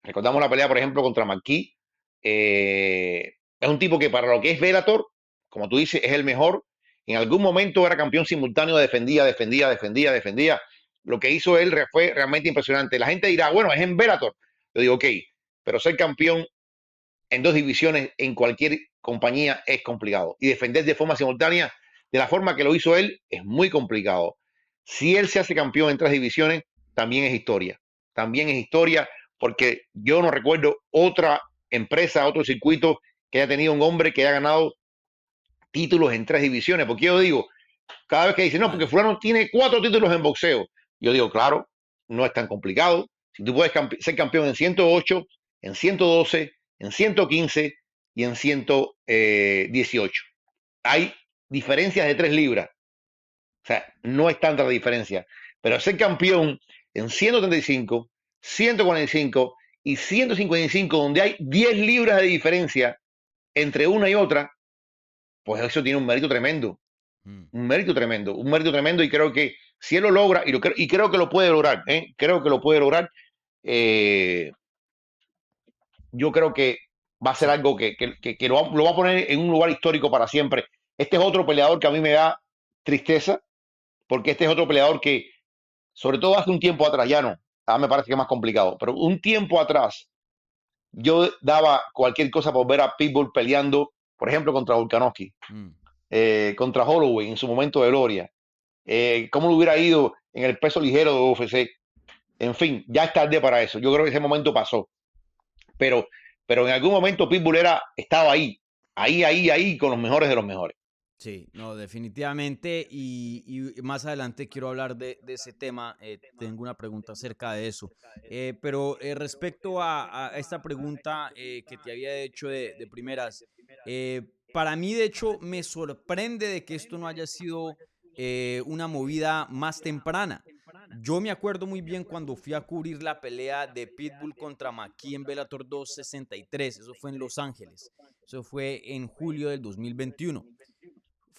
Recordamos la pelea, por ejemplo, contra McKee, eh, es un tipo que para lo que es Velator, como tú dices, es el mejor. En algún momento era campeón simultáneo, defendía, defendía, defendía, defendía. Lo que hizo él fue realmente impresionante. La gente dirá, bueno, es en Velator. Yo digo, ok, pero ser campeón en dos divisiones en cualquier compañía es complicado. Y defender de forma simultánea, de la forma que lo hizo él, es muy complicado. Si él se hace campeón en tres divisiones, también es historia. También es historia porque yo no recuerdo otra empresa, otro circuito que haya tenido un hombre que haya ganado títulos en tres divisiones. Porque yo digo, cada vez que dicen, no, porque fulano tiene cuatro títulos en boxeo. Yo digo, claro, no es tan complicado. Si tú puedes ser campeón en 108, en 112, en 115 y en 118. Hay diferencias de tres libras. O sea, no es tanta la diferencia. Pero ser campeón en 135, 145 y 155, donde hay 10 libras de diferencia entre una y otra, pues eso tiene un mérito tremendo. Mm. Un mérito tremendo, un mérito tremendo y creo que si él lo logra, y, lo, y creo que lo puede lograr, ¿eh? creo que lo puede lograr, eh, yo creo que va a ser algo que, lo, va, a poner en un lugar histórico para siempre. Este es otro peleador que a mí me da tristeza, porque este es otro peleador que, sobre todo hace un tiempo atrás, ya no, ahora me parece que es más complicado, pero un tiempo atrás, yo daba cualquier cosa por ver a Pitbull peleando, por ejemplo, contra Volkanovski, mm. eh, contra Holloway en su momento de gloria, eh, cómo lo hubiera ido en el peso ligero de UFC. En fin, ya es tarde para eso. Yo creo que ese momento pasó. Pero, pero en algún momento Pitbull era, estaba ahí, ahí, ahí, ahí, con los mejores de los mejores. Sí, no, definitivamente. Y, más adelante quiero hablar de, ese tema. Eh, tengo una pregunta acerca de eso. Eh, pero eh, respecto a, esta pregunta que te había hecho de, de primeras, para mí, de hecho, me sorprende de que esto no haya sido una movida más temprana. Yo me acuerdo muy bien cuando fui a cubrir la pelea de Pitbull contra Maki en Bellator 263. Eso fue en Los Ángeles. Eso fue en julio del 2021.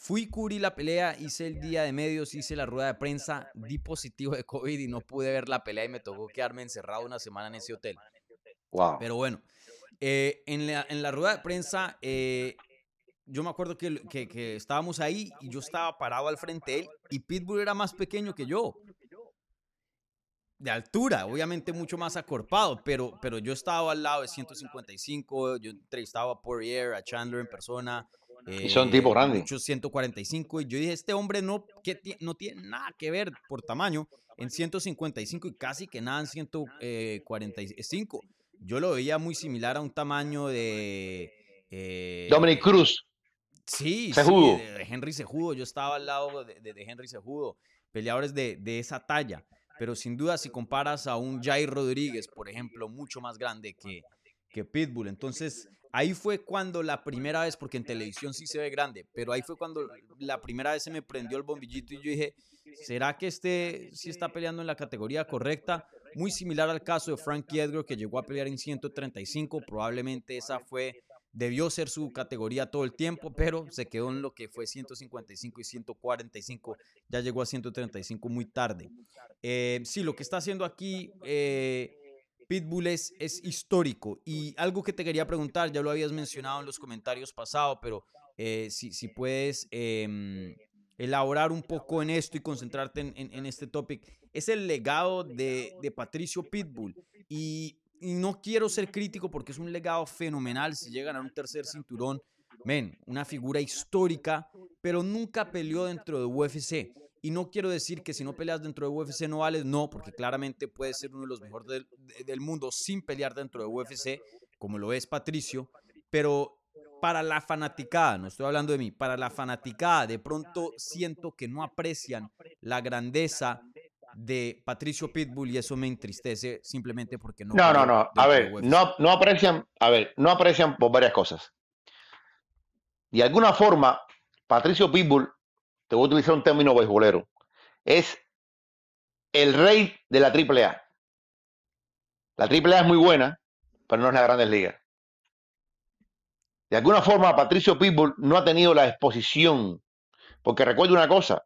Fui, cubrí la pelea, hice el día de medios, hice la rueda de prensa, di positivo de COVID y no pude ver la pelea y me tocó quedarme encerrado una semana en ese hotel. Wow. Pero bueno, eh, en, la, en, la, rueda de prensa, eh, yo me acuerdo que, que, que, estábamos ahí y yo estaba parado al frente de él y Pitbull era más pequeño que yo. De altura, obviamente mucho más acorpado, pero, pero yo estaba al lado de 155, yo entrevistaba a Poirier, a Chandler en persona, y son tipos eh, grandes. Muchos 145. Y yo dije, este hombre no, que no tiene nada que ver por tamaño en 155 y casi que nada en 145. Yo lo veía muy similar a un tamaño de... Eh, Dominic Cruz. Sí, Sejudo. de, Henry Sejudo. Yo estaba al lado de, de Henry Sejudo. Peleadores de, de esa talla. Pero sin duda, si comparas a un Jair Rodríguez, por ejemplo, mucho más grande que, que Pitbull. Entonces, Ahí fue cuando la primera vez, porque en televisión sí se ve grande, pero ahí fue cuando la primera vez se me prendió el bombillito y yo dije, ¿será que este sí está peleando en la categoría correcta? Muy similar al caso de Frankie Edgar, que llegó a pelear en 135, probablemente esa fue, debió ser su categoría todo el tiempo, pero se quedó en lo que fue 155 y 145, ya llegó a 135 muy tarde. Eh, sí, lo que está haciendo aquí... Eh, Pitbull es, histórico. Y algo que te quería preguntar, ya lo habías mencionado en los comentarios pasados, pero eh, si, si, puedes em, elaborar un poco en esto y concentrarte en, este topic, es el legado de, Patricio Pitbull. Y, no quiero ser crítico porque es un legado fenomenal si llegan a un tercer cinturón. Men, una figura histórica, pero nunca peleó dentro de UFC. Y no quiero decir que si no peleas dentro de UFC no vales, no, porque claramente puede ser uno de los mejores del, mundo sin pelear dentro de UFC, como lo es Patricio, pero para la fanaticada, no estoy hablando de mí, para la fanaticada, de pronto siento que no aprecian la grandeza de Patricio Pitbull y eso me entristece simplemente porque no. No, no, no. A ver, no, no aprecian, a ver, no aprecian por varias cosas. De alguna forma, Patricio Pitbull te voy a utilizar un término beisbolero, es el rey de la AAA. La AAA es muy buena, pero no es la Grandes Ligas. De alguna forma, Patricio Pitbull no ha tenido la exposición, porque recuerdo una cosa,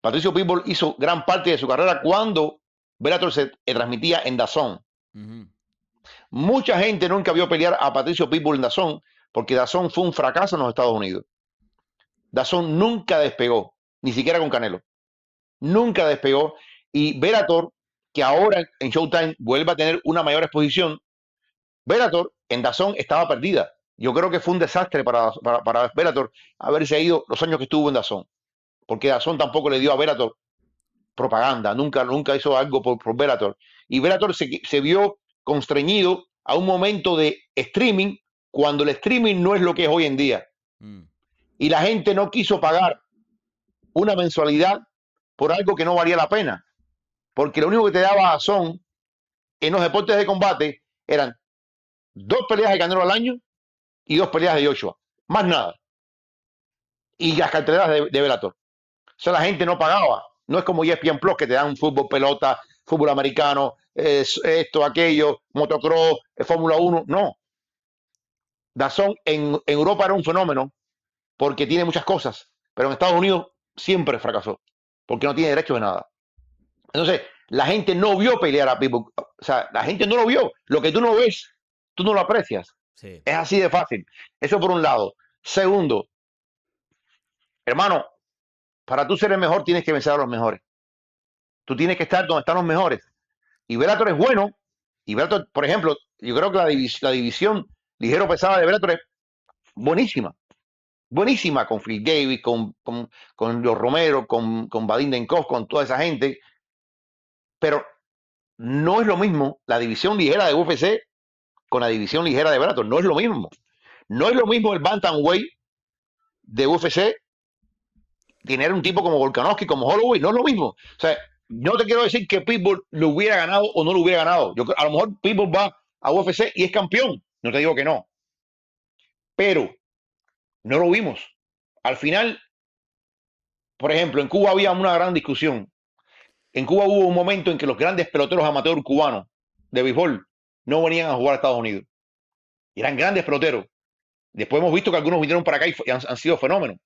Patricio Pitbull hizo gran parte de su carrera cuando Bellator se transmitía en Dazón. Mucha gente nunca vio pelear a Patricio Pitbull en Dazón, porque Dazón fue un fracaso en los Estados Unidos. Dazón nunca despegó, ni siquiera con Canelo. Nunca despegó. Y Verator, que ahora en Showtime vuelve a tener una mayor exposición, Verator en Dazón estaba perdida. Yo creo que fue un desastre para, para, para Bellator haberse ido los años que estuvo en Dazón. Porque Dazón tampoco le dio a Verator propaganda, nunca, nunca hizo algo por, por Bellator. Y Verator se, se vio constreñido a un momento de streaming cuando el streaming no es lo que es hoy en día. Mm. Y la gente no quiso pagar una mensualidad por algo que no valía la pena. Porque lo único que te daba son en los deportes de combate eran dos peleas de Canelo al año y dos peleas de Joshua. Más nada. Y las carteleras de, de Bellator. O sea, la gente no pagaba. No es como ESPN Plus que te dan fútbol, pelota, fútbol americano, es esto, aquello, motocross, eh, Fórmula 1. No. Dazón en Europa era un fenómeno porque tiene muchas cosas, pero en Estados Unidos siempre fracasó porque no tiene derecho de nada. Entonces, la gente no vio pelear a Pitbull. O sea, la gente no lo vio. Lo que tú no ves, tú no lo aprecias. Sí. Es así de fácil. Eso por un lado. Segundo, hermano, para tú ser el mejor tienes que vencer a los mejores. Tú tienes que estar donde están los mejores. Y Bellator es bueno. Y Bellator, por ejemplo, yo creo que la, divis- la división ligero pesada de Bellator es buenísima. Buenísima con Phil Davis, con, con, con los Romero, con, con Vadim Denkov, con toda esa gente. Pero no es lo mismo la división ligera de UFC con la división ligera de Bellator. No es lo mismo. No es lo mismo el Bantamweight de UFC tener un tipo como Volkanovski, como Holloway. No es lo mismo. O sea, no te quiero decir que Pitbull lo hubiera ganado o no lo hubiera ganado. Yo, a lo mejor Pitbull va a UFC y es campeón. No te digo que no. Pero no lo vimos. Al final, por ejemplo, en Cuba había una gran discusión. En Cuba hubo un momento en que los grandes peloteros amateur cubanos de béisbol no venían a jugar a Estados Unidos. Eran grandes peloteros. Después hemos visto que algunos vinieron para acá y, han, han sido fenómenos.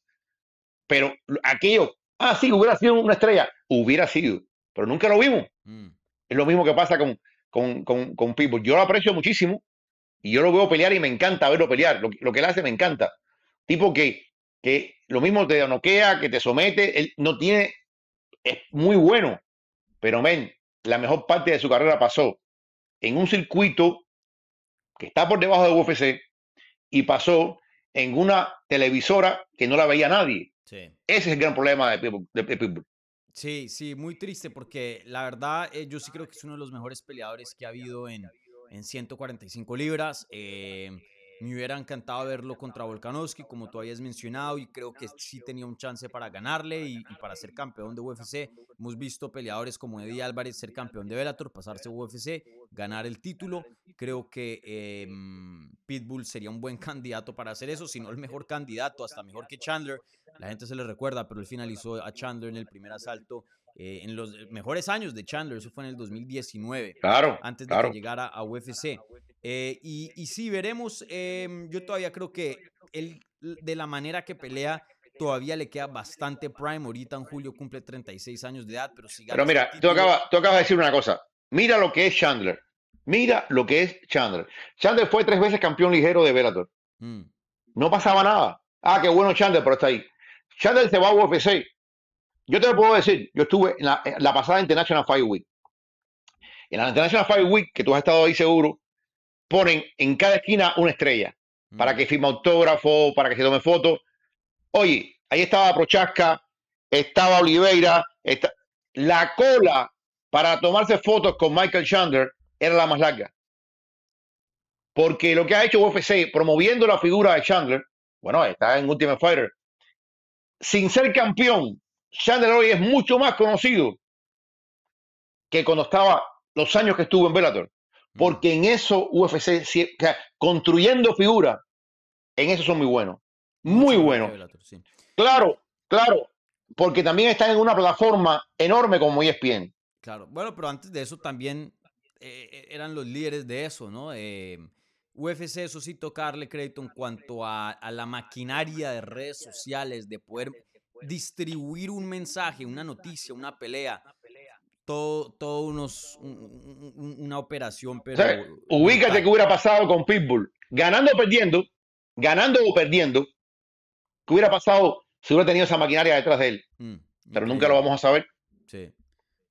Pero aquello, ah, sí, hubiera sido una estrella. Hubiera sido. Pero nunca lo vimos. Mm. Es lo mismo que pasa con, con, con, con Pitbull. Yo lo aprecio muchísimo y yo lo veo pelear y me encanta verlo pelear. Lo, lo que él hace me encanta. Tipo que, que lo mismo te noquea, que te somete. Él no tiene. Es muy bueno. Pero, men, la mejor parte de su carrera pasó en un circuito que está por debajo de UFC y pasó en una televisora que no la veía nadie. Sí. Ese es el gran problema de Pitbull. de Pitbull. Sí, sí, muy triste porque la verdad eh, yo sí creo que es uno de los mejores peleadores que ha habido en, en 145 libras. Eh, me hubiera encantado verlo contra Volkanovski, como tú habías mencionado, y creo que sí tenía un chance para ganarle y, y para ser campeón de UFC. Hemos visto peleadores como Eddie Álvarez ser campeón de Bellator, pasarse a UFC, ganar el título. Creo que eh, mm, Pitbull sería un buen candidato para hacer eso, si no el mejor candidato, hasta mejor que Chandler. La gente se le recuerda, pero él finalizó a Chandler en el primer asalto eh, en los mejores años de Chandler, eso fue en el 2019 Claro. antes de claro. que llegara a UFC. Eh, y, y sí, veremos. em, yo todavía creo que él, de la manera que pelea, todavía le queda bastante prime. Ahorita en julio cumple 36 años de edad, pero si Pero mira, tú acabas, tú acabas de decir una cosa. Mira lo que es Chandler. Mira lo que es Chandler. Chandler fue tres veces campeón ligero de Bellator. Mm, No pasaba nada. Ah, qué bueno Chandler, pero está ahí. Chandler se va a UFC. Yo te lo puedo decir. Yo estuve en la, en la pasada International Fight Week. En la International Fight Week, que tú has estado ahí seguro, ponen en cada esquina una estrella para mm, que firme autógrafo, para que se tome fotos. Oye, ahí estaba Prochaska, estaba Oliveira, esta- la cola para tomarse fotos con Michael Chandler era la más larga. Porque lo que ha hecho UFC promoviendo la figura de Chandler, bueno, está en Ultimate Fighter, sin ser campeón, Chandler hoy es mucho más conocido que cuando estaba los años que estuvo en Bellator. mm. Porque en eso UFC, o sea, construyendo figuras, en eso son muy buenos. Muy buenos. Sí. Claro, claro. Porque también están en una plataforma enorme como ESPN. Claro, bueno, pero antes de eso también eh, eh, eran los líderes de eso, ¿no? Eh, UFC, eso sí, tocarle crédito en cuanto a, a la maquinaria de redes sociales, de poder distribuir un mensaje, una noticia, una pelea todo, todo unos, un- un- una operación, O pero... sea, ubícate que hubiera pasado con Pitbull. Ganando o perdiendo, ganando o perdiendo, ¿qué hubiera pasado si hubiera tenido esa maquinaria detrás de él? Mm, Pero nunca lo vamos a saber. Sí.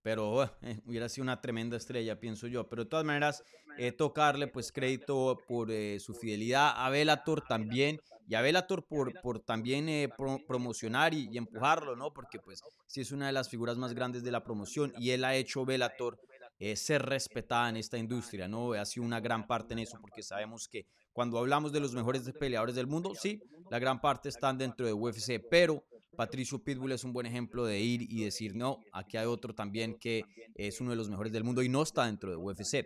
Pero bueno, eh, hubiera sido una tremenda estrella, pienso yo. Pero de todas maneras, eh, tocarle pues crédito por eh, su fidelidad a Bellator también. Y a Bellator por, por también eh, pro- promocionar y, y empujarlo, ¿no? Porque pues sí es una de las figuras más grandes de la promoción y él ha hecho Bellator eh, ser respetada en esta industria, ¿no? Ha sido una gran parte en eso porque sabemos que cuando hablamos de los mejores peleadores del mundo, sí, la gran parte están dentro de UFC, pero Patricio Pitbull es un buen ejemplo de ir y decir, no, aquí hay otro también que es uno de los mejores del mundo y no está dentro de UFC.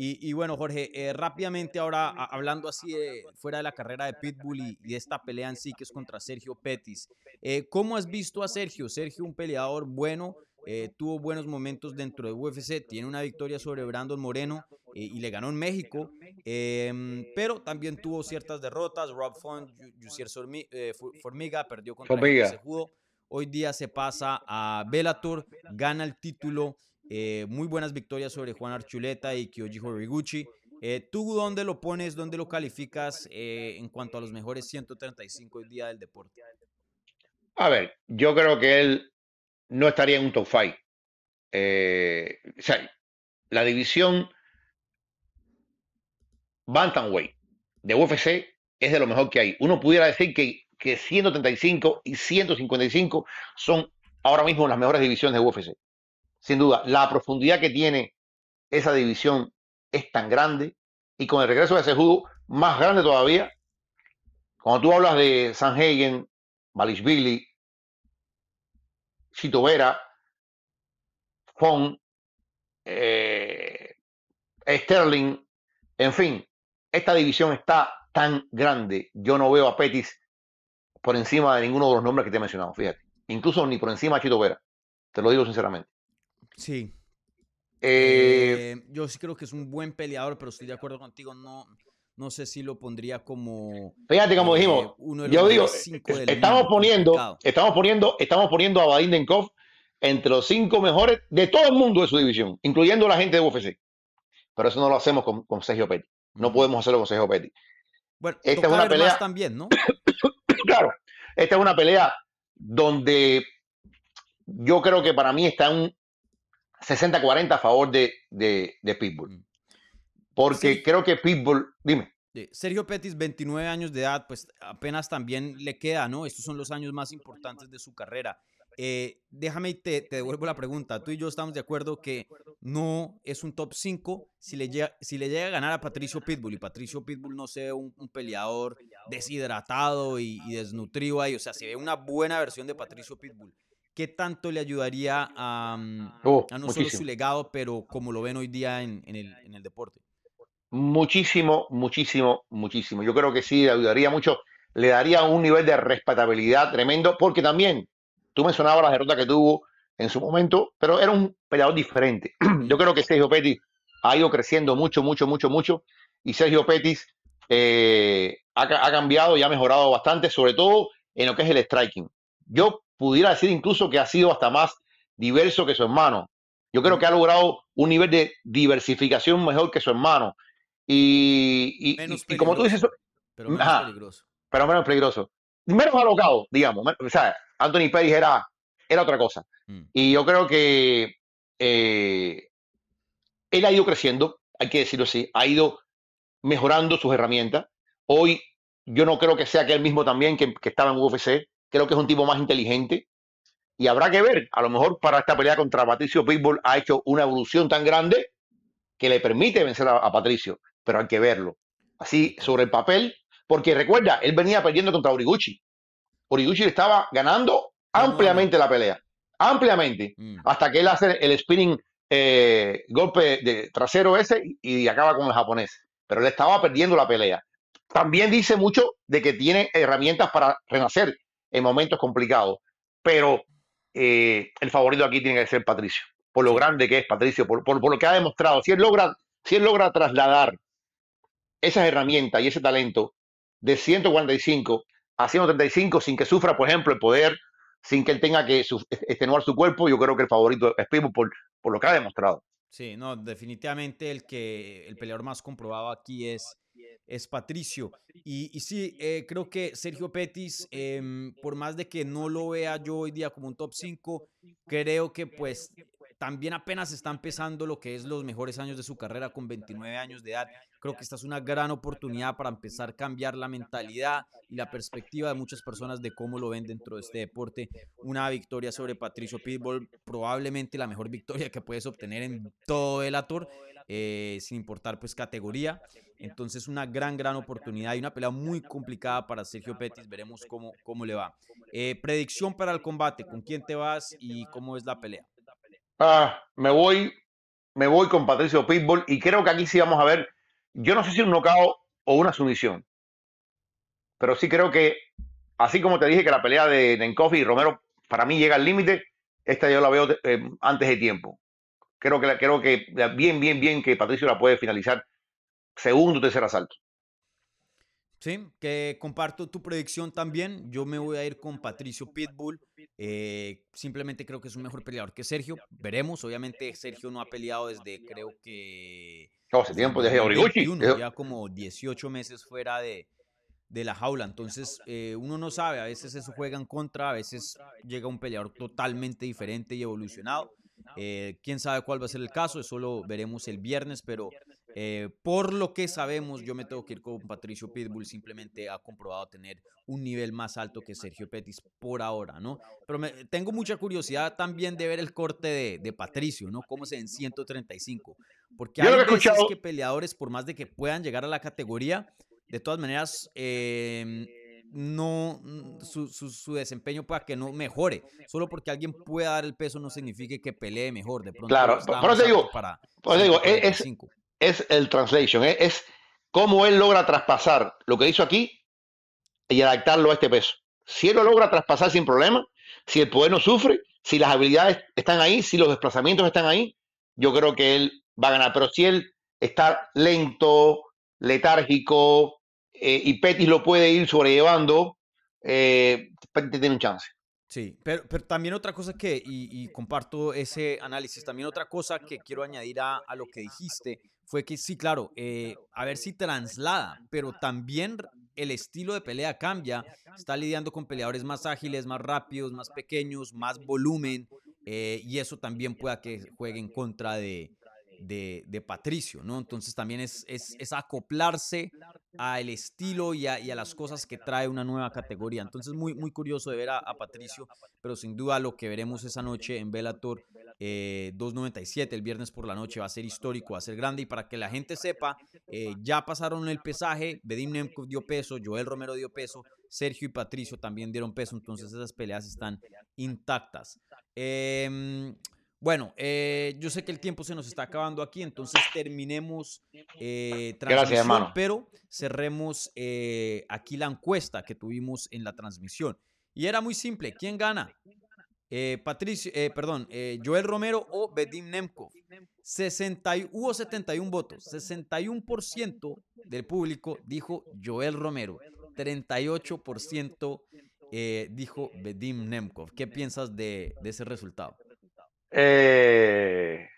Y, bueno, Jorge, eh, rápidamente ahora hablando así de, fuera de la carrera de Pitbull y, y de esta pelea en sí que es contra Sergio Pettis, eh, ¿cómo has visto a Sergio? Sergio, un peleador bueno, eh, tuvo buenos momentos dentro de UFC, tiene una victoria sobre Brandon Moreno eh, y le ganó en México, em, pero también tuvo ciertas derrotas. Rob Font, Sormi- eh, Formiga perdió contra Formiga. Cejudo. Hoy día se pasa a Bellator, gana el título, muy buenas victorias sobre Juan Archuleta y Kyoji Horiguchi. Eh, ¿Tú dónde lo pones, dónde lo calificas eh, en cuanto a los mejores 135 hoy día del deporte? A ver, yo creo que él no estaría en un top 5. Eh, o sea, la división Bantamweight de UFC es de lo mejor que hay. Uno pudiera decir que, que 135 y 155 son ahora mismo las mejores divisiones de UFC. Sin duda, la profundidad que tiene esa división es tan grande y con el regreso de ese judo más grande todavía. Cuando tú hablas de Sanhagen, Malishvili, Chito Vera, Fon, eh, Sterling, en fin, esta división está tan grande. Yo no veo a Petis por encima de ninguno de los nombres que te he mencionado, fíjate. Incluso ni por encima de Chito Vera. Te lo digo sinceramente. Sí. Eh, Eh, yo sí creo que es un buen peleador, pero estoy de acuerdo contigo. No, no sé si lo pondría como. fíjate como eh, dijimos, uno de los yo digo, estamos poniendo, estamos poniendo, estamos poniendo a Vadim Denkov entre los cinco mejores de todo el mundo de su división, incluyendo la gente de UFC. Pero eso no lo hacemos con, con Sergio Petty. No podemos hacerlo con Sergio Petty. Bueno, esta es una pelea- también, ¿no? Claro, esta es una pelea donde yo creo que para mí está un 60-40 a favor de, de, de Pitbull. Porque Sí. creo que Pitbull, dime, Sergio Pettis, 29 años de edad, pues apenas también le queda, ¿no? Estos son los años más importantes de su carrera. Eh, déjame y te, te devuelvo la pregunta. Tú y yo estamos de acuerdo que no es un top 5 si le llega, si le llega a ganar a Patricio Pitbull y Patricio Pitbull no se ve un, un peleador deshidratado y, y desnutrido ahí. O sea, se ve una buena versión de Patricio Pitbull. ¿Qué tanto le ayudaría a, mm, Oh, a no solo su legado, pero como lo ven hoy día en, en el, en el deporte? Muchísimo, muchísimo, muchísimo. Yo creo que sí, le ayudaría mucho, le daría un nivel de respetabilidad tremendo, porque también tú mencionabas las derrotas que tuvo en su momento, pero era un peleador diferente. Yo creo que Sergio Pettis ha ido creciendo mucho, mucho, mucho, mucho, y Sergio Pettis eh, ha, ha cambiado y ha mejorado bastante, sobre todo en lo que es el striking. Yo pudiera decir incluso que ha sido hasta más diverso que su hermano. Yo creo que ha logrado un nivel de diversificación mejor que su hermano. Y, y- y- como tú dices, pero menos Ajá. peligroso. pero menos peligroso. Menos alocado, digamos. O sea, Anthony Pettis era, era otra cosa. Mm. Y yo creo que eh, él ha ido creciendo, hay que decirlo así, ha ido mejorando sus herramientas. Hoy yo no creo que sea aquel mismo también que, que estaba en UFC. Creo que es un tipo más inteligente. Y habrá que ver, a lo mejor para esta pelea contra Patricio Pitbull ha hecho una evolución tan grande que le permite vencer a, a Patricio. Pero hay que verlo. Así, sobre el papel, porque recuerda, él venía perdiendo contra Origuchi. Origuchi le estaba ganando ampliamente la pelea. Ampliamente Mm. hasta que él hace el spinning eh, golpe de trasero ese y, y acaba con el japonés. Pero él estaba perdiendo la pelea. También dice mucho de que tiene herramientas para renacer en momentos complicados. Pero eh, el favorito aquí tiene que ser Patricio. Por lo grande que es Patricio, por, por- por lo que ha demostrado. Si él logra, si él logra trasladar esas herramientas y ese talento de 145 a 135 sin que sufra, por ejemplo, el poder sin que él tenga que extenuar su cuerpo. Yo creo que el favorito es Pitbull por, por lo que ha demostrado. Sí, no, definitivamente el que el peleador más comprobado aquí es, es Patricio. Y, y sí, eh, creo que Sergio Petis, em, por más de que no lo vea yo hoy día como un top 5, creo que pues también apenas está empezando lo que es los mejores años de su carrera con 29 años de edad. Creo que esta es una gran oportunidad para empezar a cambiar la mentalidad y la perspectiva de muchas personas de cómo lo ven dentro de este deporte. Una victoria sobre Patricio Pitbull, probablemente la mejor victoria que puedes obtener en todo el Ator, eh, sin importar pues categoría. Entonces una gran, gran oportunidad y una pelea muy complicada para Sergio Pettis. Veremos cómo, cómo le va. Eh, predicción para el combate, ¿con quién te vas y cómo es la pelea? Ah, me voy, me voy con Patricio Pitbull y creo que aquí sí vamos a ver, yo no sé si un knockout o una sumisión, pero sí creo que, así como te dije que la pelea de Nenkov y Romero para mí llega al límite, esta yo la veo eh, antes de tiempo. Creo que, creo que bien, bien, bien que Patricio la puede finalizar segundo o tercer asalto. Sí, que comparto tu predicción también. Yo me voy a ir con Patricio Pitbull. Eh, simplemente creo que es un mejor peleador que Sergio. Veremos. Obviamente Sergio no ha peleado desde creo que hace tiempo desde 2021, Origuchi. ya como 18 meses fuera de, de la jaula. Entonces, eh, uno no sabe, a veces eso juega en contra, a veces llega un peleador totalmente diferente y evolucionado. Eh, quién sabe cuál va a ser el caso, eso lo veremos el viernes, pero eh, por lo que sabemos, yo me tengo que ir con Patricio Pitbull, simplemente ha comprobado tener un nivel más alto que Sergio Pettis por ahora, ¿no? Pero me- tengo mucha curiosidad también de ver el corte de, de Patricio, ¿no? Cómo se en 135. Porque hay veces que peleadores, por más de que puedan llegar a la categoría, de todas maneras, eh, no mm, su, su- su desempeño pueda que no mejore. Solo porque alguien pueda dar el peso no significa que pelee mejor. De pronto Claro, por eso digo- para por eso digo, es- es- 145. es el translation, es, es cómo él logra traspasar lo que hizo aquí y adaptarlo a este peso. Si él lo logra traspasar sin problema, si el poder no sufre, si las habilidades están ahí, si los desplazamientos están ahí, yo creo que él va a ganar. Pero si él está lento, letárgico eh, y Pettis lo puede ir sobrellevando, eh, tiene un chance. Sí, pero, pero también otra cosa que, y, y comparto ese análisis, también otra cosa que quiero añadir a, a lo que dijiste fue que sí, claro, eh, a ver si traslada, pero también el estilo de pelea cambia, está lidiando con peleadores más ágiles, más rápidos, más pequeños, más volumen, eh, y eso también pueda que juegue en contra de, de, de Patricio, ¿no? Entonces también es, es, es acoplarse al estilo y a, y a las cosas que trae una nueva categoría. Entonces muy, muy curioso de ver a, a Patricio, pero sin duda lo que veremos esa noche en Bellator eh, 297 el viernes por la noche va a ser histórico, va a ser grande y para que la gente sepa, eh, ya pasaron el pesaje, Bedim Nemkov dio peso, Joel Romero dio peso, Sergio y Patricio también dieron peso, entonces esas peleas están intactas. Em, bueno, eh, yo sé que el tiempo se nos está acabando aquí, entonces terminemos eh, transmisión, hermano. pero cerremos eh, aquí la encuesta que tuvimos en la transmisión. Y era muy simple, ¿quién gana? Eh, Patricio, eh, perdón, eh, Joel Romero o Bedim Nemkov. 60, y- hubo 71 votos, 61% del público dijo Joel Romero, 38% eh, dijo Bedim Nemkov. ¿Qué piensas de, de ese resultado? Eh,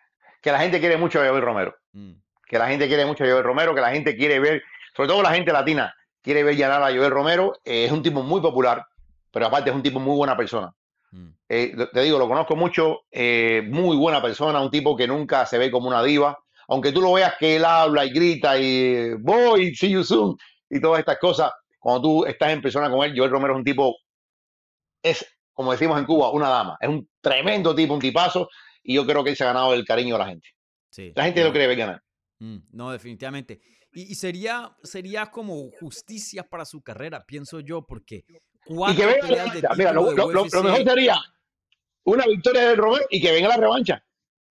que la gente quiere mucho a Joel Romero. Mm, que la gente quiere mucho a Joel Romero, que la gente quiere ver, sobre todo la gente latina, quiere ver ganar a Joel Romero. Eh, es un tipo muy popular, pero aparte es un tipo muy buena persona. mm, Eh, te digo, lo conozco mucho, muy buena persona, un tipo que nunca se ve como una diva, aunque tú lo veas que él habla y grita y voy, see you soon y todas estas cosas, cuando tú estás en persona con él, Joel Romero es un tipo, es, como decimos en Cuba, una dama, es un tremendo tipo, un tipazo, y yo creo que él se ha ganado el cariño de la gente. sí, La gente no, lo quiere ver ganar. mm, no, definitivamente. Y, y sería, sería como justicia para su carrera, pienso yo, porque Y que venga la revancha. Mira, lo, lo- lo- lo mejor sería una victoria de Romero y que venga la revancha.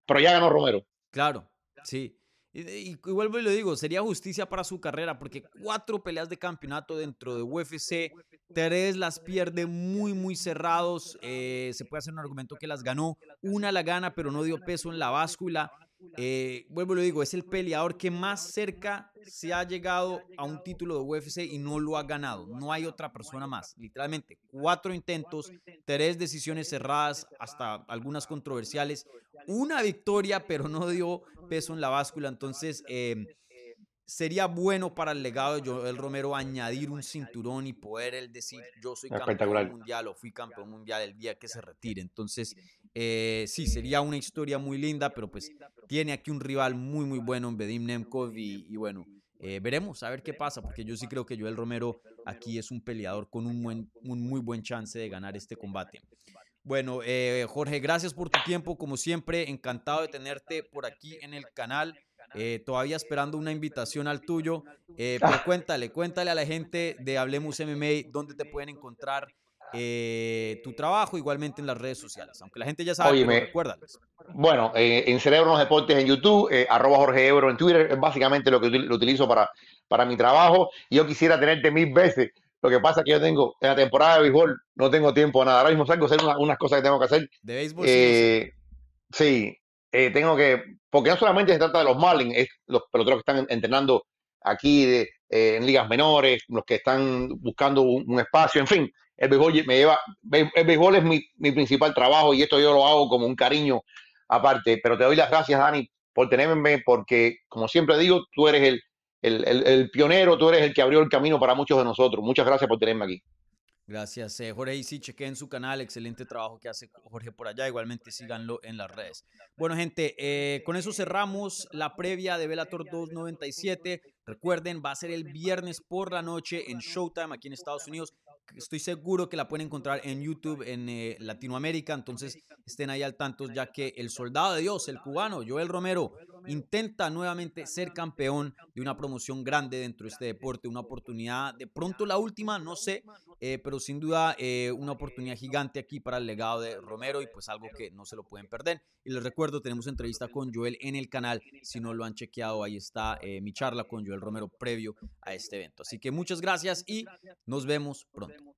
Pero ya ganó Romero. Claro, sí. Y, vuelvo y lo digo, sería justicia para su carrera, porque cuatro peleas de campeonato dentro de UFC, tres las pierde muy, muy cerrados. eh, se puede hacer un argumento que las ganó, una la gana, pero no dio peso en la báscula. Eh, vuelvo y lo digo, es el peleador que más cerca se ha llegado a un título de UFC y no lo ha ganado. No hay otra persona más. Literalmente, cuatro intentos, tres decisiones cerradas, hasta algunas controversiales, una victoria, pero no dio peso en la báscula. Entonces, eh, sería bueno para el legado de Joel Romero añadir un cinturón y poder él decir yo soy campeón mundial o fui campeón mundial el día que se retire. Entonces, eh, sí, sería una historia muy linda, pero pues tiene aquí un rival muy, muy bueno en Bedim Nemkov y, bueno, eh, veremos a ver qué pasa, porque yo sí creo que Joel Romero aquí es un peleador con un, buen, un muy buen chance de ganar este combate. Bueno, eh, Jorge, gracias por tu tiempo, como siempre, encantado de tenerte por aquí en el canal. Eh, todavía esperando una invitación al tuyo. Eh, pero cuéntale, cuéntale a la gente de Hablemos MMA dónde te pueden encontrar eh, tu trabajo, igualmente en las redes sociales. Aunque la gente ya sabe, Oye, recuérdales. Bueno, en Cerebro los Deportes en YouTube, arroba Jorge Ebro en Twitter, es básicamente lo que lo utilizo para, para mi trabajo. Y yo quisiera tenerte mil veces. Lo que pasa es que yo tengo, en la temporada de béisbol, no tengo tiempo a nada. Ahora mismo salgo a hacer unas, cosas que tengo que hacer. De béisbol, sí, tengo que porque no solamente se trata de los Marlins, es los peloteros que están entrenando aquí eh, en ligas menores, los que están buscando un, espacio, en fin, el béisbol me lleva, el béisbol es mi, principal trabajo y esto yo lo hago como un cariño aparte, pero te doy las gracias, Dani, por tenerme, porque como siempre digo, tú eres el, el pionero, tú eres el que abrió el camino para muchos de nosotros. Muchas gracias por tenerme aquí. Gracias, eh, Jorge. Y sí, chequen su canal, excelente trabajo que hace Jorge por allá. Igualmente síganlo en las redes. Bueno, gente, eh, con eso cerramos la previa de Velator 297. Recuerden, va a ser el viernes por la noche en Showtime aquí en Estados Unidos. Estoy seguro que la pueden encontrar en YouTube en eh, Latinoamérica, entonces estén ahí al tanto ya que el soldado de Dios, el cubano Joel Romero, intenta nuevamente ser campeón de una promoción grande dentro de este deporte, una oportunidad, de pronto la última, no sé, eh, pero sin duda eh, una oportunidad gigante aquí para el legado de Romero y pues algo que no se lo pueden perder. Y les recuerdo, tenemos entrevista con Joel en el canal, si no lo han chequeado, ahí está mi charla con Joel Romero previo a este evento. Así que muchas gracias y nos vemos pronto.